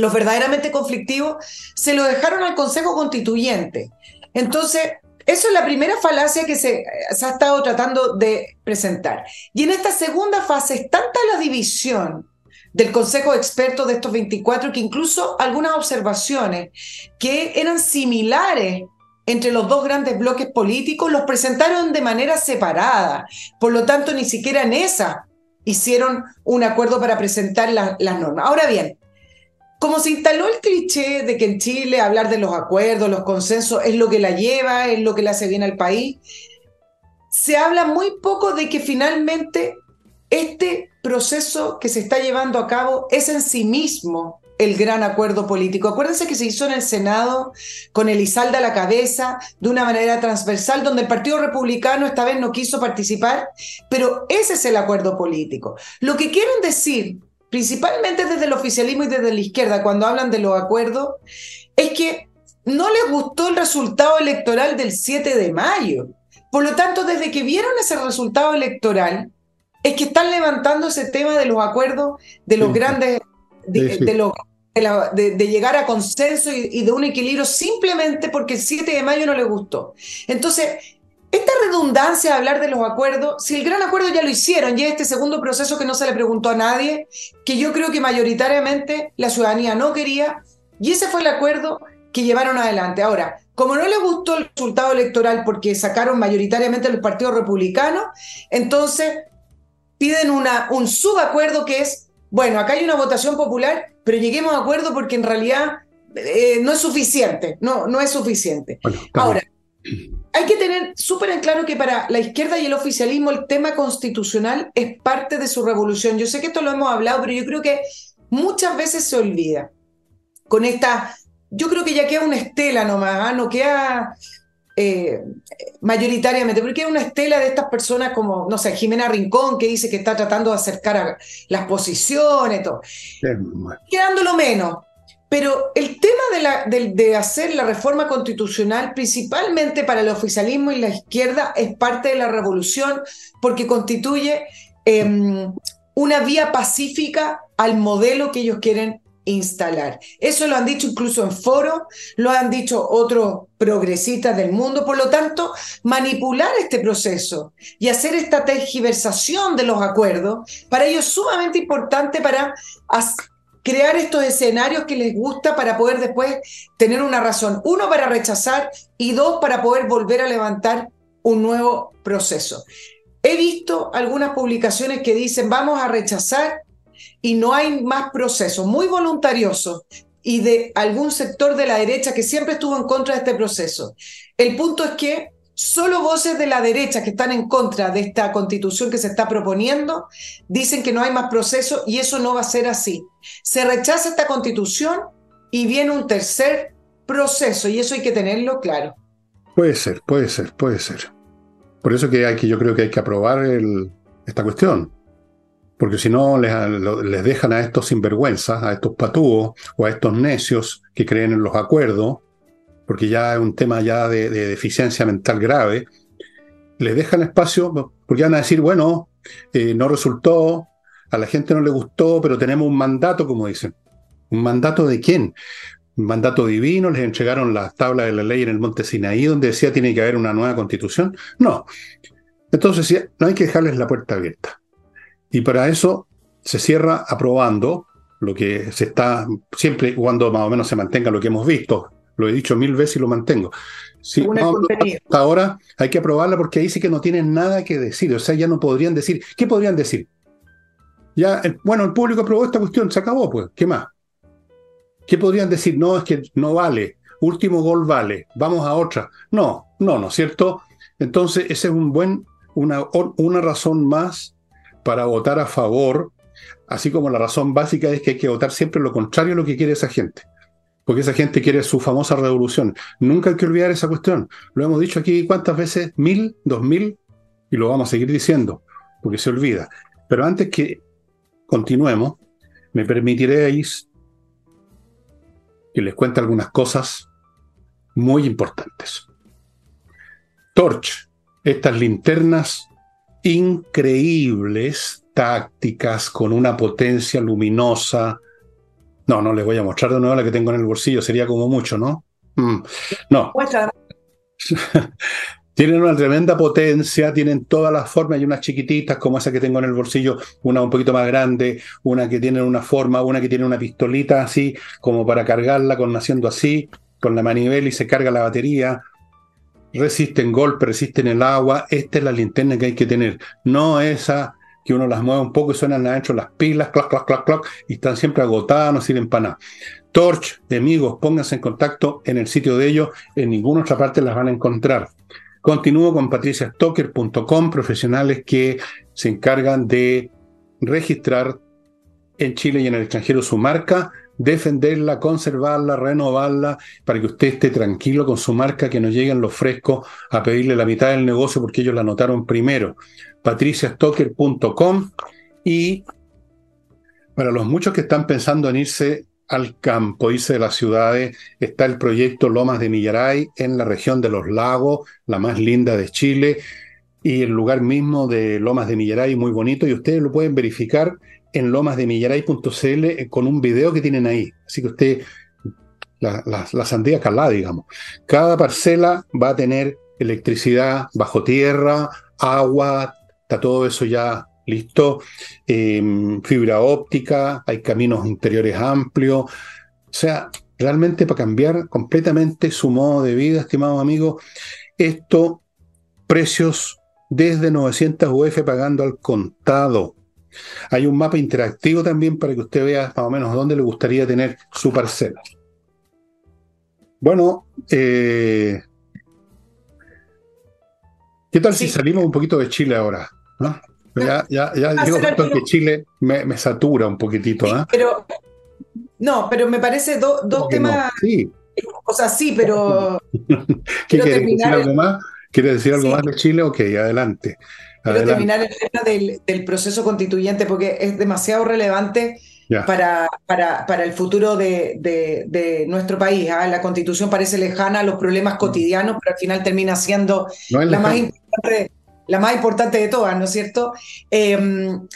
los verdaderamente conflictivos, se lo dejaron al Consejo Constituyente. Entonces, eso es la primera falacia que se, ha estado tratando de presentar. Y en esta segunda fase es tanta la división del Consejo de Expertos de estos 24 que incluso algunas observaciones que eran similares entre los dos grandes bloques políticos los presentaron de manera separada. Por lo tanto, ni siquiera en esa hicieron un acuerdo para presentar las normas. Ahora bien, como se instaló el cliché de que en Chile hablar de los acuerdos, los consensos, es lo que la lleva, es lo que le hace bien al país, se habla muy poco de que finalmente este proceso que se está llevando a cabo es en sí mismo el gran acuerdo político. Acuérdense que se hizo en el Senado con Elizalde a la cabeza, de una manera transversal, donde el Partido Republicano esta vez no quiso participar, pero ese es el acuerdo político. Lo que quieren decir principalmente desde el oficialismo y desde la izquierda, cuando hablan de los acuerdos, es que no les gustó el resultado electoral del 7 de mayo. Por lo tanto, desde que vieron ese resultado electoral, es que están levantando ese tema de los acuerdos, de los grandes, de, de, llegar a consenso y, y, de un equilibrio simplemente porque el 7 de mayo no les gustó. Entonces, esta redundancia de hablar de los acuerdos, si el gran acuerdo ya lo hicieron y este segundo proceso que no se le preguntó a nadie, que yo creo que mayoritariamente la ciudadanía no quería, y ese fue el acuerdo que llevaron adelante. Ahora, como no les gustó el resultado electoral porque sacaron mayoritariamente los partidos republicanos, entonces piden una, un subacuerdo que es, bueno, acá hay una votación popular, pero lleguemos a acuerdo porque en realidad eh, no es suficiente, no, no es suficiente. Ahora, hay que tener súper en claro que para la izquierda y el oficialismo el tema constitucional es parte de su revolución. Yo sé que esto lo hemos hablado, pero yo creo que muchas veces se olvida. Con esta, yo creo que ya queda una estela nomás, ¿ah? no queda eh, mayoritariamente, porque queda una estela de estas personas como, no sé, Jimena Rincón, que dice que está tratando de acercar a las posiciones, todo. Quedándolo menos. Pero el tema de, hacer la reforma constitucional, principalmente para el oficialismo y la izquierda, es parte de la revolución porque constituye em, una vía pacífica al modelo que ellos quieren instalar. Eso lo han dicho incluso en foros, lo han dicho otros progresistas del mundo. Por lo tanto, manipular este proceso y hacer esta tergiversación de los acuerdos, para ellos es sumamente importante para crear estos escenarios que les gusta para poder después tener una razón, uno para rechazar y dos para poder volver a levantar un nuevo proceso. He visto algunas publicaciones que dicen vamos a rechazar y no hay más proceso, muy voluntarioso y de algún sector de la derecha que siempre estuvo en contra de este proceso. El punto es que Solo voces de la derecha que están en contra de esta constitución que se está proponiendo dicen que no hay más proceso y eso no va a ser así. Se rechaza esta constitución y viene un tercer proceso y eso hay que tenerlo claro. Puede ser, puede ser, puede ser. Por eso que, hay que yo creo que hay que aprobar esta cuestión. Porque si no, les, les dejan a estos sinvergüenzas, a estos patúos o a estos necios que creen en los acuerdos, porque ya es un tema ya de, deficiencia mental grave, les dejan espacio porque van a decir, bueno, eh, no resultó, a la gente no le gustó, pero tenemos un mandato, como dicen. ¿Un mandato de quién? Un mandato divino, les entregaron las tablas de la ley en el monte Sinaí, donde decía tiene que haber una nueva constitución. No. Entonces, no hay que dejarles la puerta abierta. Y para eso se cierra aprobando lo que se está, siempre cuando más o menos se mantenga lo que hemos visto. Lo he dicho mil veces y lo mantengo. Sí, hasta ahora hay que aprobarla porque ahí sí que no tienen nada que decir. O sea, ya no podrían decir. ¿Qué podrían decir? Ya, bueno, el público aprobó esta cuestión, se acabó, pues. ¿Qué más? ¿Qué podrían decir? No, es que no vale. Último gol vale. Vamos a otra. No, no, ¿no es cierto? Entonces, esa es un buen, una, una razón más para votar a favor Así como la razón básica es que hay que votar siempre lo contrario a lo que quiere esa gente. Porque esa gente quiere su famosa revolución. Nunca hay que olvidar esa cuestión. Lo hemos dicho aquí cuántas veces, mil, dos mil, y lo vamos a seguir diciendo, porque se olvida. Pero antes que continuemos, me permitiréis que les cuente algunas cosas muy importantes. Torch, estas linternas increíbles tácticas, con una potencia luminosa. No, no les voy a mostrar de nuevo la que tengo en el bolsillo, sería como mucho, ¿no? Mm, no. tienen una tremenda potencia, tienen todas las formas, hay unas chiquititas como esa que tengo en el bolsillo, una un poquito más grande, una que tiene una forma, una que tiene una pistolita así, como para cargarla con haciendo así, con la manivela y se carga la batería. Resisten golpe, resisten el agua. Esta es la linterna que hay que tener, no esa que uno las mueve un poco y suenan adentro las pilas, clac, clac, clac, clac, y están siempre agotadas, no sirven para nada. Torch, amigos, pónganse en contacto en el sitio de ellos, en ninguna otra parte las van a encontrar. Continúo con patriciastocker.com, profesionales que se encargan de registrar en Chile y en el extranjero su marca, defenderla, conservarla, renovarla, para que usted esté tranquilo con su marca, que no lleguen los frescos a pedirle la mitad del negocio porque ellos la anotaron primero patriciastocker.com y para los muchos que están pensando en irse al campo, irse de las ciudades, está el proyecto Lomas de Millaray en la región de los lagos, la más linda de Chile, y el lugar mismo de Lomas de Millaray, muy bonito, y ustedes lo pueden verificar en lomasdemillaray.cl eh, con un video que tienen ahí. Así que usted, la, la sandía calada, digamos. Cada parcela va a tener electricidad bajo tierra, agua, está todo eso ya listo, em, fibra óptica, hay caminos interiores amplios, o sea, realmente para cambiar completamente su modo de vida, estimados amigos, esto, precios desde 900 UF pagando al contado. Hay un mapa interactivo también para que usted vea más o menos dónde le gustaría tener su parcela. Bueno, eh, ¿qué tal si salimos un poquito de Chile ahora? Ya, ya, ya digo que Chile me, satura un poquitito. ¿ah? pero, no, pero me parece dos temas. Sí. O sea, sí, pero. ¿Qué quiere decir algo más? ¿Quiere decir algo más de Chile? Ok, adelante. Quiero terminar el tema del, proceso constituyente porque es demasiado relevante para, para, para, el futuro de, de, nuestro país. ¿ah? La constitución parece lejana a los problemas cotidianos, pero al final termina siendo la más importante la más importante de todas, ¿no es cierto? Em,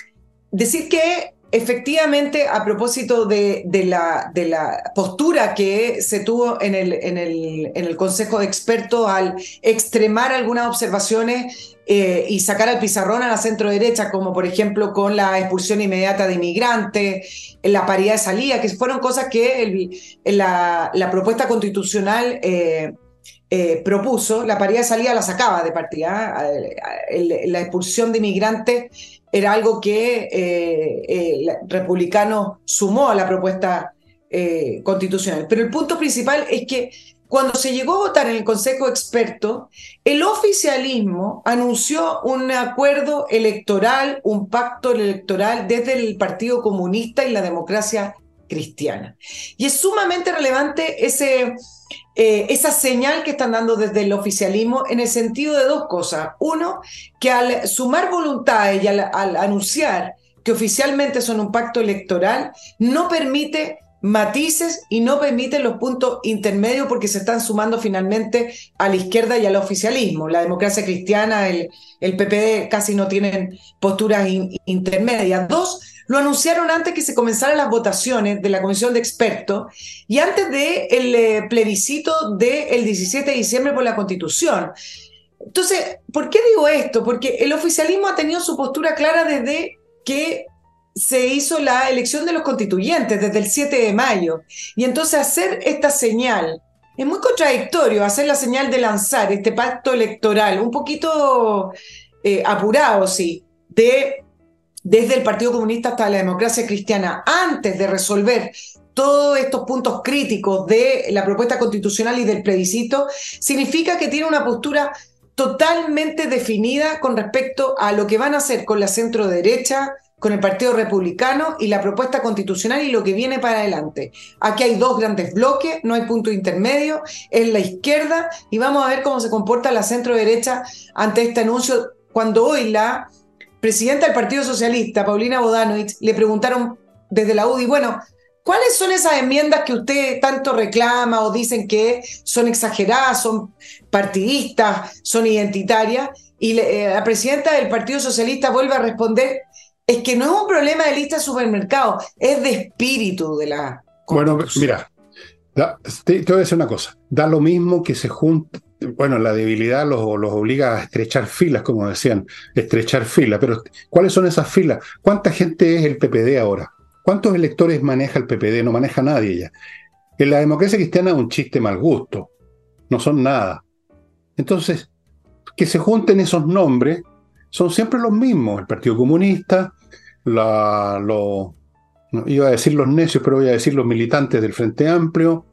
decir que efectivamente, a propósito de, la, postura que se tuvo en el, en el, en el Consejo de Expertos al extremar algunas observaciones eh, y sacar al pizarrón a la centro derecha, como por ejemplo con la expulsión inmediata de inmigrantes, la paridad de salida, que fueron cosas que la, la, propuesta constitucional eh, eh, propuso, la paridad de salida la sacaba de partida. ¿eh? la expulsión de inmigrantes era algo que eh, el republicano sumó a la propuesta constitucional. Pero el punto principal es que cuando se llegó a votar en el Consejo Experto, el oficialismo anunció un acuerdo electoral, un pacto electoral desde el Partido Comunista y la democracia cristiana. Y es sumamente relevante ese eh, esa señal que están dando desde el oficialismo en el sentido de dos cosas. Uno, que al sumar voluntades y al, anunciar que oficialmente son un pacto electoral, no permite matices y no permite los puntos intermedios porque se están sumando finalmente a la izquierda y al oficialismo. La democracia cristiana, el, el PPD casi no tienen posturas intermedias. Dos, lo anunciaron antes que se comenzaran las votaciones de la comisión de expertos y antes del de eh, plebiscito del 17 de diciembre por la constitución. Entonces, ¿por qué digo esto? Porque el oficialismo ha tenido su postura clara desde que se hizo la elección de los constituyentes, desde el 7 de mayo. Y entonces hacer esta señal es muy contradictorio, hacer la señal de lanzar este pacto electoral, un poquito eh, apurado, sí, de, desde el Partido Comunista hasta la democracia cristiana, antes de resolver todos estos puntos críticos de la propuesta constitucional y del plebiscito, significa que tiene una postura totalmente definida con respecto a lo que van a hacer con la centro derecha, con el Partido Republicano y la propuesta constitucional y lo que viene para adelante. Aquí hay dos grandes bloques, no hay punto intermedio, es la izquierda y vamos a ver cómo se comporta la centro derecha ante este anuncio cuando hoy la presidenta del Partido Socialista, Paulina Bodanovich, le preguntaron desde la UDI, bueno, ¿Cuáles son esas enmiendas que usted tanto reclama o dicen que son exageradas, son partidistas, son identitarias? Y eh, la presidenta del Partido Socialista vuelve a responder, es que no es un problema de lista de supermercados, es de espíritu de la... Bueno, mira, te, voy a decir una cosa, da lo mismo que se junte, bueno, la debilidad los, los, obliga a estrechar filas, como decían, estrechar filas, pero ¿cuáles son esas filas? ¿Cuánta gente es el PPD ahora? ¿Cuántos electores maneja el PPD? No maneja nadie ya. En la democracia cristiana es un chiste mal gusto. No son nada. Entonces, que se junten esos nombres son siempre los mismos. El Partido Comunista, la, lo, iba a decir los necios, pero voy a decir los militantes del Frente Amplio,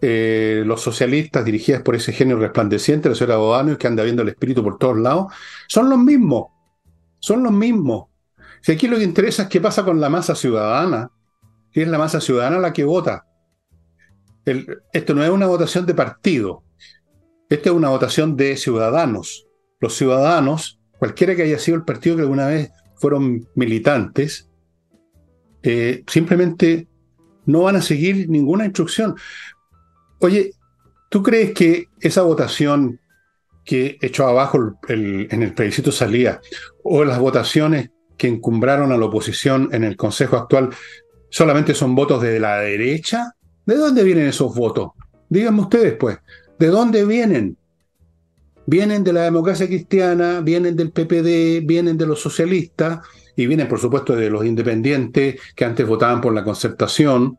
eh, los socialistas dirigidos por ese genio resplandeciente, la señora Bodano, que anda viendo el espíritu por todos lados, son los mismos. Son los mismos. Si aquí lo que interesa es qué pasa con la masa ciudadana, que es la masa ciudadana la que vota. esto no es una votación de partido, esta es una votación de ciudadanos. Los ciudadanos, cualquiera que haya sido el partido que alguna vez fueron militantes, eh, simplemente no van a seguir ninguna instrucción. Oye, ¿tú crees que esa votación que echó abajo en el plebiscito salía, o las votaciones que encumbraron a la oposición en el Consejo actual solamente son votos de la derecha? ¿De dónde vienen esos votos? Díganme ustedes, pues, ¿de dónde vienen? Vienen de la democracia cristiana, vienen del PPD, vienen de los socialistas y vienen, por supuesto, de los independientes que antes votaban por la concertación.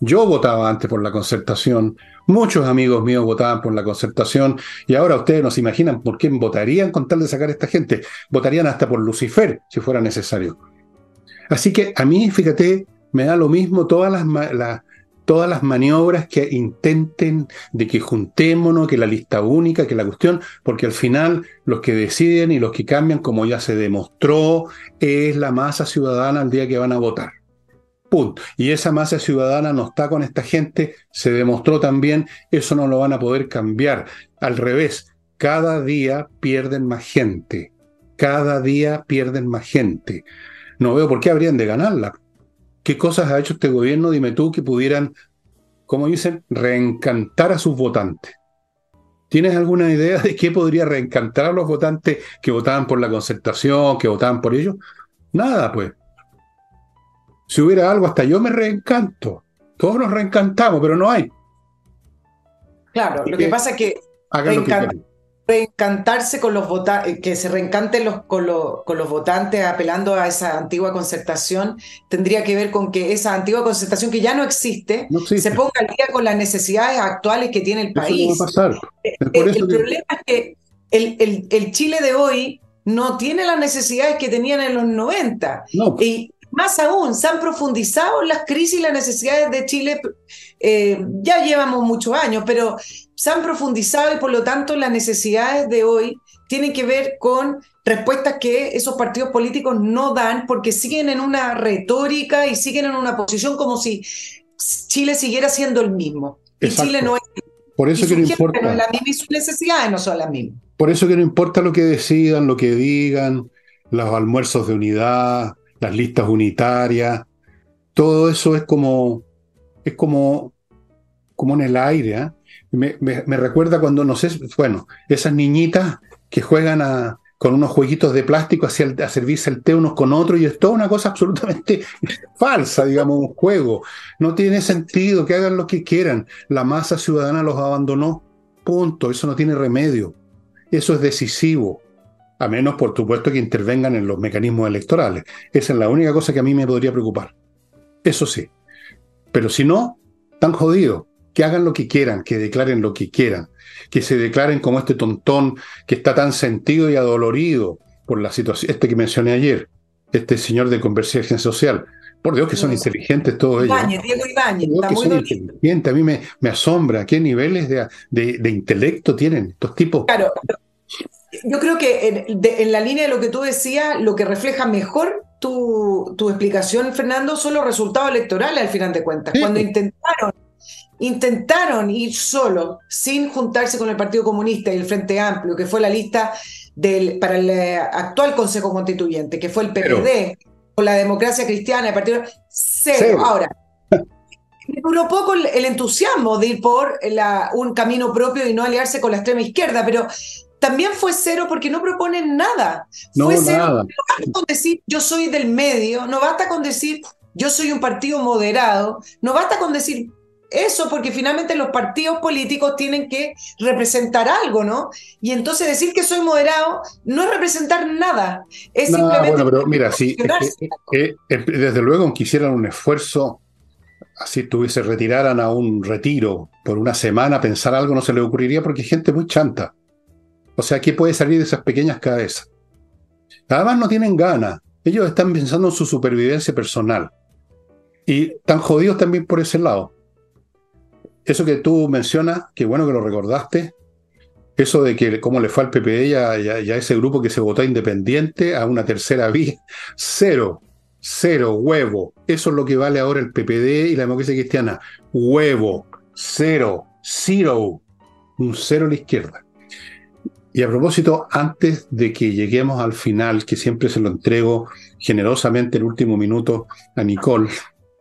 Yo votaba antes por la concertación, muchos amigos míos votaban por la concertación y ahora ustedes no se imaginan por quién votarían con tal de sacar a esta gente. Votarían hasta por Lucifer si fuera necesario. Así que a mí, fíjate, me da lo mismo todas las, todas las maniobras que intenten de que juntémonos, que la lista única, que la cuestión, porque al final los que deciden y los que cambian, como ya se demostró, es la masa ciudadana al día que van a votar. Y esa masa ciudadana no está con esta gente, se demostró también, eso no lo van a poder cambiar. Al revés, cada día pierden más gente, cada día pierden más gente. No veo por qué habrían de ganarla. ¿Qué cosas ha hecho este gobierno, dime tú, que pudieran, como dicen, reencantar a sus votantes? ¿Tienes alguna idea de qué podría reencantar a los votantes que votaban por la concertación, que votaban por ellos? Nada, pues. Si hubiera algo, hasta yo me reencanto. Todos nos reencantamos, pero no hay. Claro, lo que, pasa es que, reencantarse con los votantes, que se reencanten los, con, con, los votantes apelando a esa antigua concertación, tendría que ver con que esa antigua concertación que ya no existe, se ponga al día con las necesidades actuales que tiene el país. Eh, el, problema es que el, el, Chile de hoy no tiene las necesidades que tenían en los 90. No. Y, más aún, se han profundizado las crisis y las necesidades de Chile. Eh, ya llevamos muchos años, pero se han profundizado y por lo tanto las necesidades de hoy tienen que ver con respuestas que esos partidos políticos no dan porque siguen en una retórica y siguen en una posición como si Chile siguiera siendo el mismo. Y Chile no es. Por eso que no importa. y sus necesidades no son las mismas. Por eso que no importa lo que decidan, lo que digan, los almuerzos de unidad, las listas unitarias, todo eso es como, es como, como en el aire. ¿ah? Me, recuerda cuando, no sé, bueno, esas niñitas que juegan con unos jueguitos de plástico hacia a servirse el té unos con otros y es toda una cosa absolutamente falsa, digamos, un juego. No tiene sentido que hagan lo que quieran. La masa ciudadana los abandonó. Punto. Eso no tiene remedio. Eso es decisivo, a menos, por supuesto, que intervengan en los mecanismos electorales. Esa es la única cosa que a mí me podría preocupar. Eso sí. Pero si no, están jodidos. Que hagan lo que quieran, que declaren lo que quieran, que se declaren como este tontón que está tan sentido y adolorido por la situación, este que mencioné ayer, este señor de convergencia social. Por Dios que son inteligentes todos ellos. Diego Ibáñez, está muy inteligentes. A mí me, me, asombra qué niveles de, de, intelecto tienen estos tipos. Claro, yo creo que en, la línea de lo que tú decías, lo que refleja mejor tu, tu explicación, Fernando, son los resultados electorales al final de cuentas. Cuando intentaron, intentaron ir solo, sin juntarse con el Partido Comunista y el Frente Amplio, que fue la lista del, para el eh, actual Consejo Constituyente, que fue el PPD, con la democracia cristiana, el partido. Cero. Ahora, me duró poco el, entusiasmo de ir por la, un camino propio y no aliarse con la extrema izquierda, pero también fue cero porque no proponen nada. No, fue cero. Nada. No basta con decir yo soy del medio, no basta con decir yo soy un partido moderado, no basta con decir eso, porque finalmente los partidos políticos tienen que representar algo, ¿no? Y entonces decir que soy moderado no es representar nada, es simplemente... Bueno, pero mira, sí, desde luego quisieran un esfuerzo, así tuviese, retiraran a un retiro por una semana, pensar algo no se le ocurriría porque hay gente muy chanta. O sea, ¿qué puede salir de esas pequeñas cabezas? Además no tienen ganas, ellos están pensando en su supervivencia personal. Y están jodidos también por ese lado eso que tú mencionas, qué bueno que lo recordaste, eso de que cómo le fue al PPD y a, ese grupo que se votó independiente a una tercera vía, cero, cero, huevo. Eso es lo que vale ahora el PPD y la democracia cristiana. Huevo, cero, zero, un cero a la izquierda. Y a propósito, antes de que lleguemos al final, que siempre se lo entrego generosamente el último minuto a Nicole,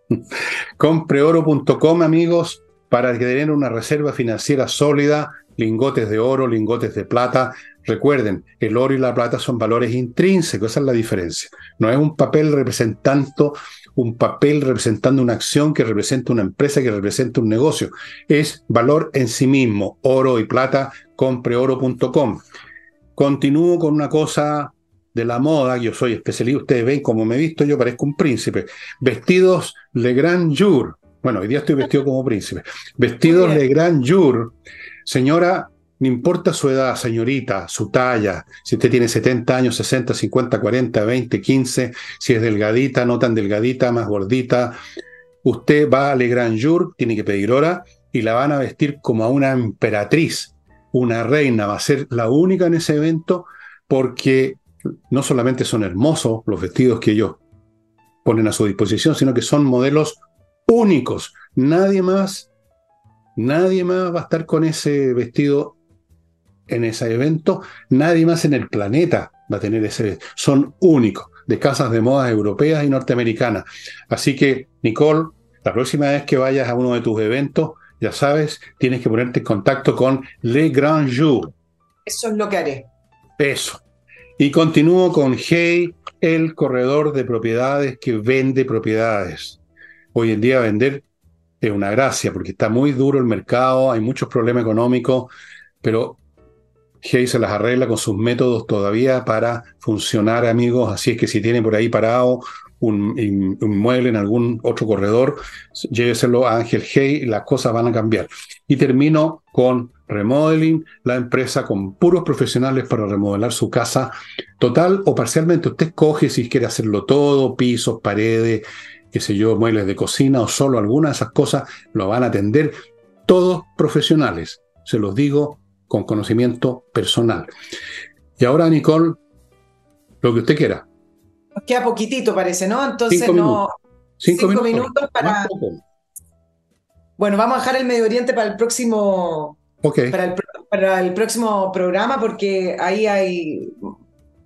compreoro.com amigos, para tener una reserva financiera sólida, lingotes de oro, lingotes de plata. Recuerden, el oro y la plata son valores intrínsecos, esa es la diferencia. No es un papel representando un papel representando una acción que representa una empresa, que representa un negocio. Es valor en sí mismo. Oro y plata, compreoro.com. Continúo con una cosa de la moda, yo soy especialista, ustedes ven cómo me he visto, yo parezco un príncipe. Vestidos Le Grand Jour, bueno, hoy día estoy vestido como príncipe. Vestidos de gran jour. Señora, no importa su edad, señorita, su talla, si usted tiene 70 años, 60, 50, 40, 20, 15, si es delgadita, no tan delgadita, más gordita, usted va a Le Grand Jour, tiene que pedir hora y la van a vestir como a una emperatriz, una reina, va a ser la única en ese evento porque no solamente son hermosos los vestidos que ellos ponen a su disposición, sino que son modelos únicos. Nadie más, nadie más va a estar con ese vestido en ese evento. Nadie más en el planeta va a tener ese. Son únicos, de casas de moda europeas y norteamericanas. Así que, Nicole, la próxima vez que vayas a uno de tus eventos, ya sabes, tienes que ponerte en contacto con Le Grand Jour. Eso es lo que haré. Eso. Y continúo con Hey, el corredor de propiedades que vende propiedades hoy en día vender es una gracia, porque está muy duro el mercado, hay muchos problemas económicos, pero Hey se las arregla con sus métodos todavía para funcionar, amigos. Así es que si tienen por ahí parado un, inmueble en algún otro corredor, lléveselo a Ángel Hey y las cosas van a cambiar. Y termino con Remodeling, la empresa con puros profesionales para remodelar su casa total o parcialmente. Usted escoge si quiere hacerlo todo, pisos, paredes, qué sé yo, muebles de cocina o solo algunas de esas cosas, lo van a atender todos profesionales. Se los digo con conocimiento personal. Y ahora, Nicole, lo que usted quiera. Nos queda poquitito, parece, ¿no? Entonces, no. Cinco, minutos, para. Bueno, vamos a dejar el Medio Oriente para el próximo. Para, el, para el próximo programa, porque ahí hay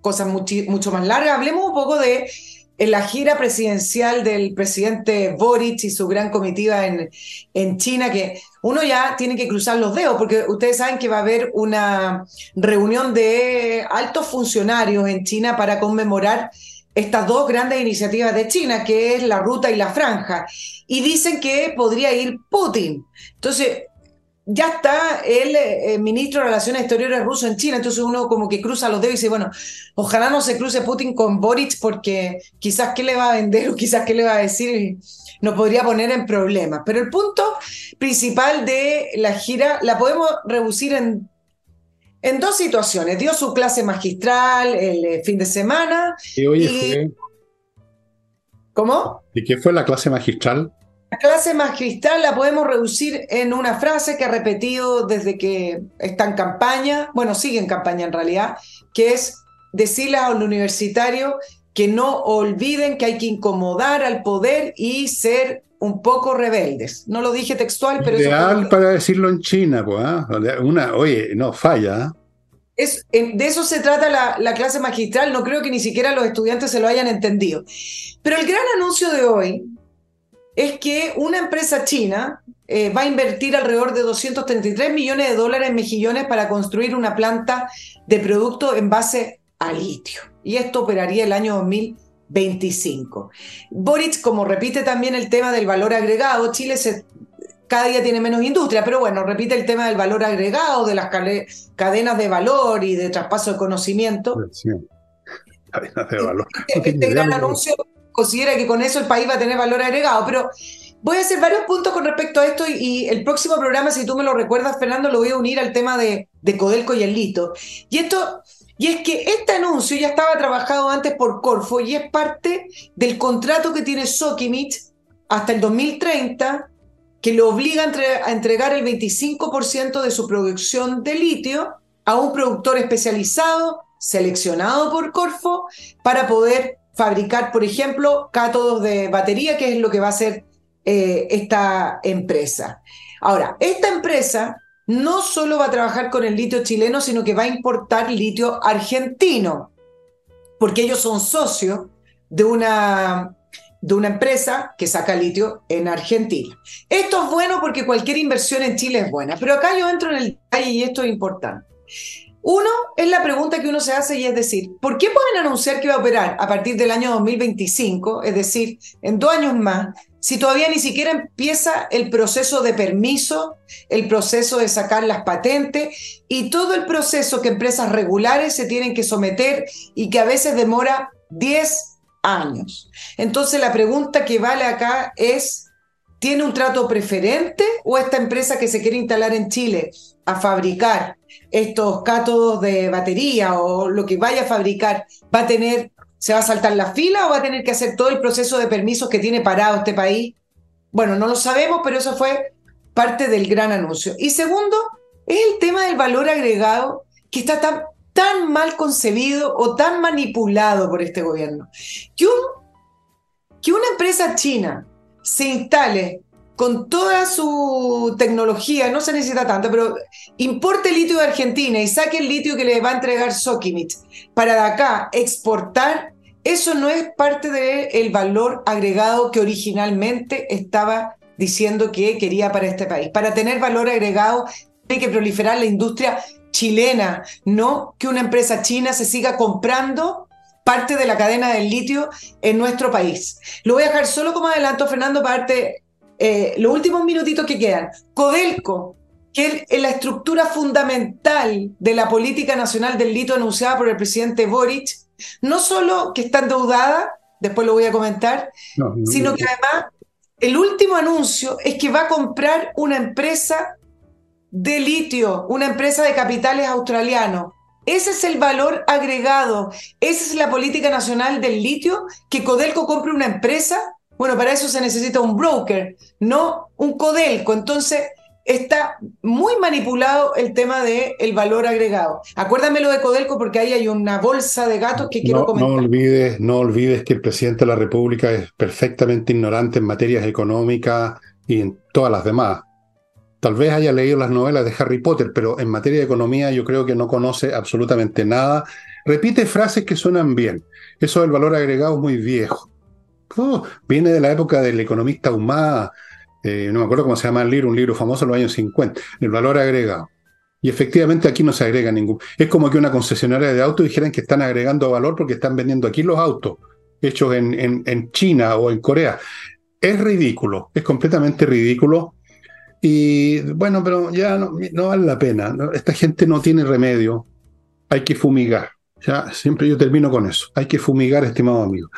cosas mucho más largas. Hablemos un poco de en la gira presidencial del presidente Boric y su gran comitiva en, en China, que uno ya tiene que cruzar los dedos, porque ustedes saben que va a haber una reunión de altos funcionarios en China para conmemorar estas dos grandes iniciativas de China, que es la ruta y la franja. Y dicen que podría ir Putin. Entonces, ya está el, eh, ministro de Relaciones Exteriores ruso en China, entonces uno como que cruza los dedos y dice, bueno, ojalá no se cruce Putin con Boric porque quizás qué le va a vender o quizás qué le va a decir nos podría poner en problemas. Pero el punto principal de la gira la podemos reducir en, en dos situaciones. Dio su clase magistral el eh, fin de semana. Y, oye, ¿Cómo? ¿Y qué fue la clase magistral? La clase magistral la podemos reducir en una frase que ha repetido desde que está en campaña, bueno, sigue en campaña en realidad, que es decirle a un universitario que no olviden que hay que incomodar al poder y ser un poco rebeldes. No lo dije textual, pero... Ideal para decirlo en China, pues, una, oye, no, falla. ¿ah? Es, de eso se trata la, la, clase magistral, no creo que ni siquiera los estudiantes se lo hayan entendido. Pero el gran anuncio de hoy es que una empresa china eh, va a invertir alrededor de 233 millones de dólares en mejillones para construir una planta de producto en base a litio. Y esto operaría el año 2025. Boric, como repite también el tema del valor agregado, Chile se, cada día tiene menos industria, pero bueno, repite el tema del valor agregado, de las cadenas de valor y de traspaso de conocimiento. Cadenas de valor. Este, este gran anuncio considera que con eso el país va a tener valor agregado, pero voy a hacer varios puntos con respecto a esto y, el próximo programa, si tú me lo recuerdas, Fernando, lo voy a unir al tema de, de Codelco y el Lito. Y esto, y es que este anuncio ya estaba trabajado antes por Corfo y es parte del contrato que tiene Sokimich hasta el 2030 que lo obliga a entregar el 25% de su producción de litio a un productor especializado seleccionado por Corfo para poder fabricar, por ejemplo, cátodos de batería, que es lo que va a hacer eh, esta empresa. Ahora, esta empresa no solo va a trabajar con el litio chileno, sino que va a importar litio argentino, porque ellos son socios de una, de una empresa que saca litio en Argentina. Esto es bueno porque cualquier inversión en Chile es buena, pero acá yo entro en el detalle y esto es importante. Uno es la pregunta que uno se hace y es decir, ¿por qué pueden anunciar que va a operar a partir del año 2025, es decir, en dos años más, si todavía ni siquiera empieza el proceso de permiso, el proceso de sacar las patentes y todo el proceso que empresas regulares se tienen que someter y que a veces demora 10 años? Entonces la pregunta que vale acá es, ¿tiene un trato preferente o esta empresa que se quiere instalar en Chile a fabricar estos cátodos de batería o lo que vaya a fabricar, va a tener, se va a saltar la fila o va a tener que hacer todo el proceso de permisos que tiene parado este país? Bueno, no lo sabemos, pero eso fue parte del gran anuncio. Y segundo, es el tema del valor agregado que está tan, tan mal concebido o tan manipulado por este gobierno. Que, que una empresa china se instale con toda su tecnología, no se necesita tanto, pero importe litio de Argentina y saque el litio que le va a entregar Sokimich para de acá exportar, eso no es parte del valor agregado que originalmente estaba diciendo que quería para este país. Para tener valor agregado hay que proliferar la industria chilena, no que una empresa china se siga comprando parte de la cadena del litio en nuestro país. Lo voy a dejar solo como adelanto, Fernando, para darte eh, los últimos minutitos que quedan, Codelco, que es la estructura fundamental de la política nacional del litio anunciada por el presidente Boric, no solo que está endeudada, después lo voy a comentar, sino que además el último anuncio es que va a comprar una empresa de litio, una empresa de capitales australianos. Ese es el valor agregado, esa es la política nacional del litio, que Codelco compre una empresa bueno, para eso se necesita un broker, no un codelco. Entonces, está muy manipulado el tema del el valor agregado. Acuérdame lo de Codelco porque ahí hay una bolsa de gatos que quiero comentar. No olvides, no olvides que el presidente de la República es perfectamente ignorante en materias económicas y en todas las demás. Tal vez haya leído las novelas de Harry Potter, pero en materia de economía yo creo que no conoce absolutamente nada. Repite frases que suenan bien. Eso del valor agregado muy viejo. Oh, viene de la época del economista Humada, eh, no me acuerdo cómo se llama el libro, un libro famoso en los años 50, el valor agregado. Y efectivamente aquí no se agrega ningún. Es como que una concesionaria de autos dijeran que están agregando valor porque están vendiendo aquí los autos hechos en, en China o en Corea. Es ridículo, es completamente ridículo. Y bueno, pero ya no, vale la pena. Esta gente no tiene remedio. Hay que fumigar. Ya, siempre yo termino con eso. Hay que fumigar, estimado amigo.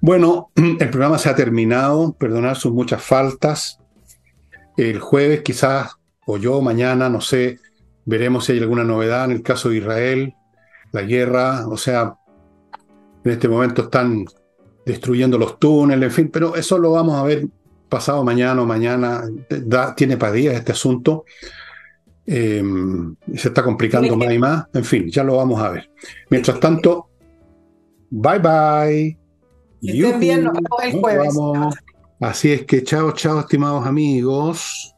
Bueno, el programa se ha terminado. Perdonar sus muchas faltas. El jueves, quizás, o yo mañana, no sé, veremos si hay alguna novedad en el caso de Israel, la guerra. O sea, en este momento están destruyendo los túneles, en fin, pero eso lo vamos a ver pasado mañana o mañana. tiene para días este asunto. Eh, se está complicando más y más. En fin, ya lo vamos a ver. Mientras tanto, bye bye. Estén bien, nos vemos el jueves. Así es que chao, chao, estimados amigos.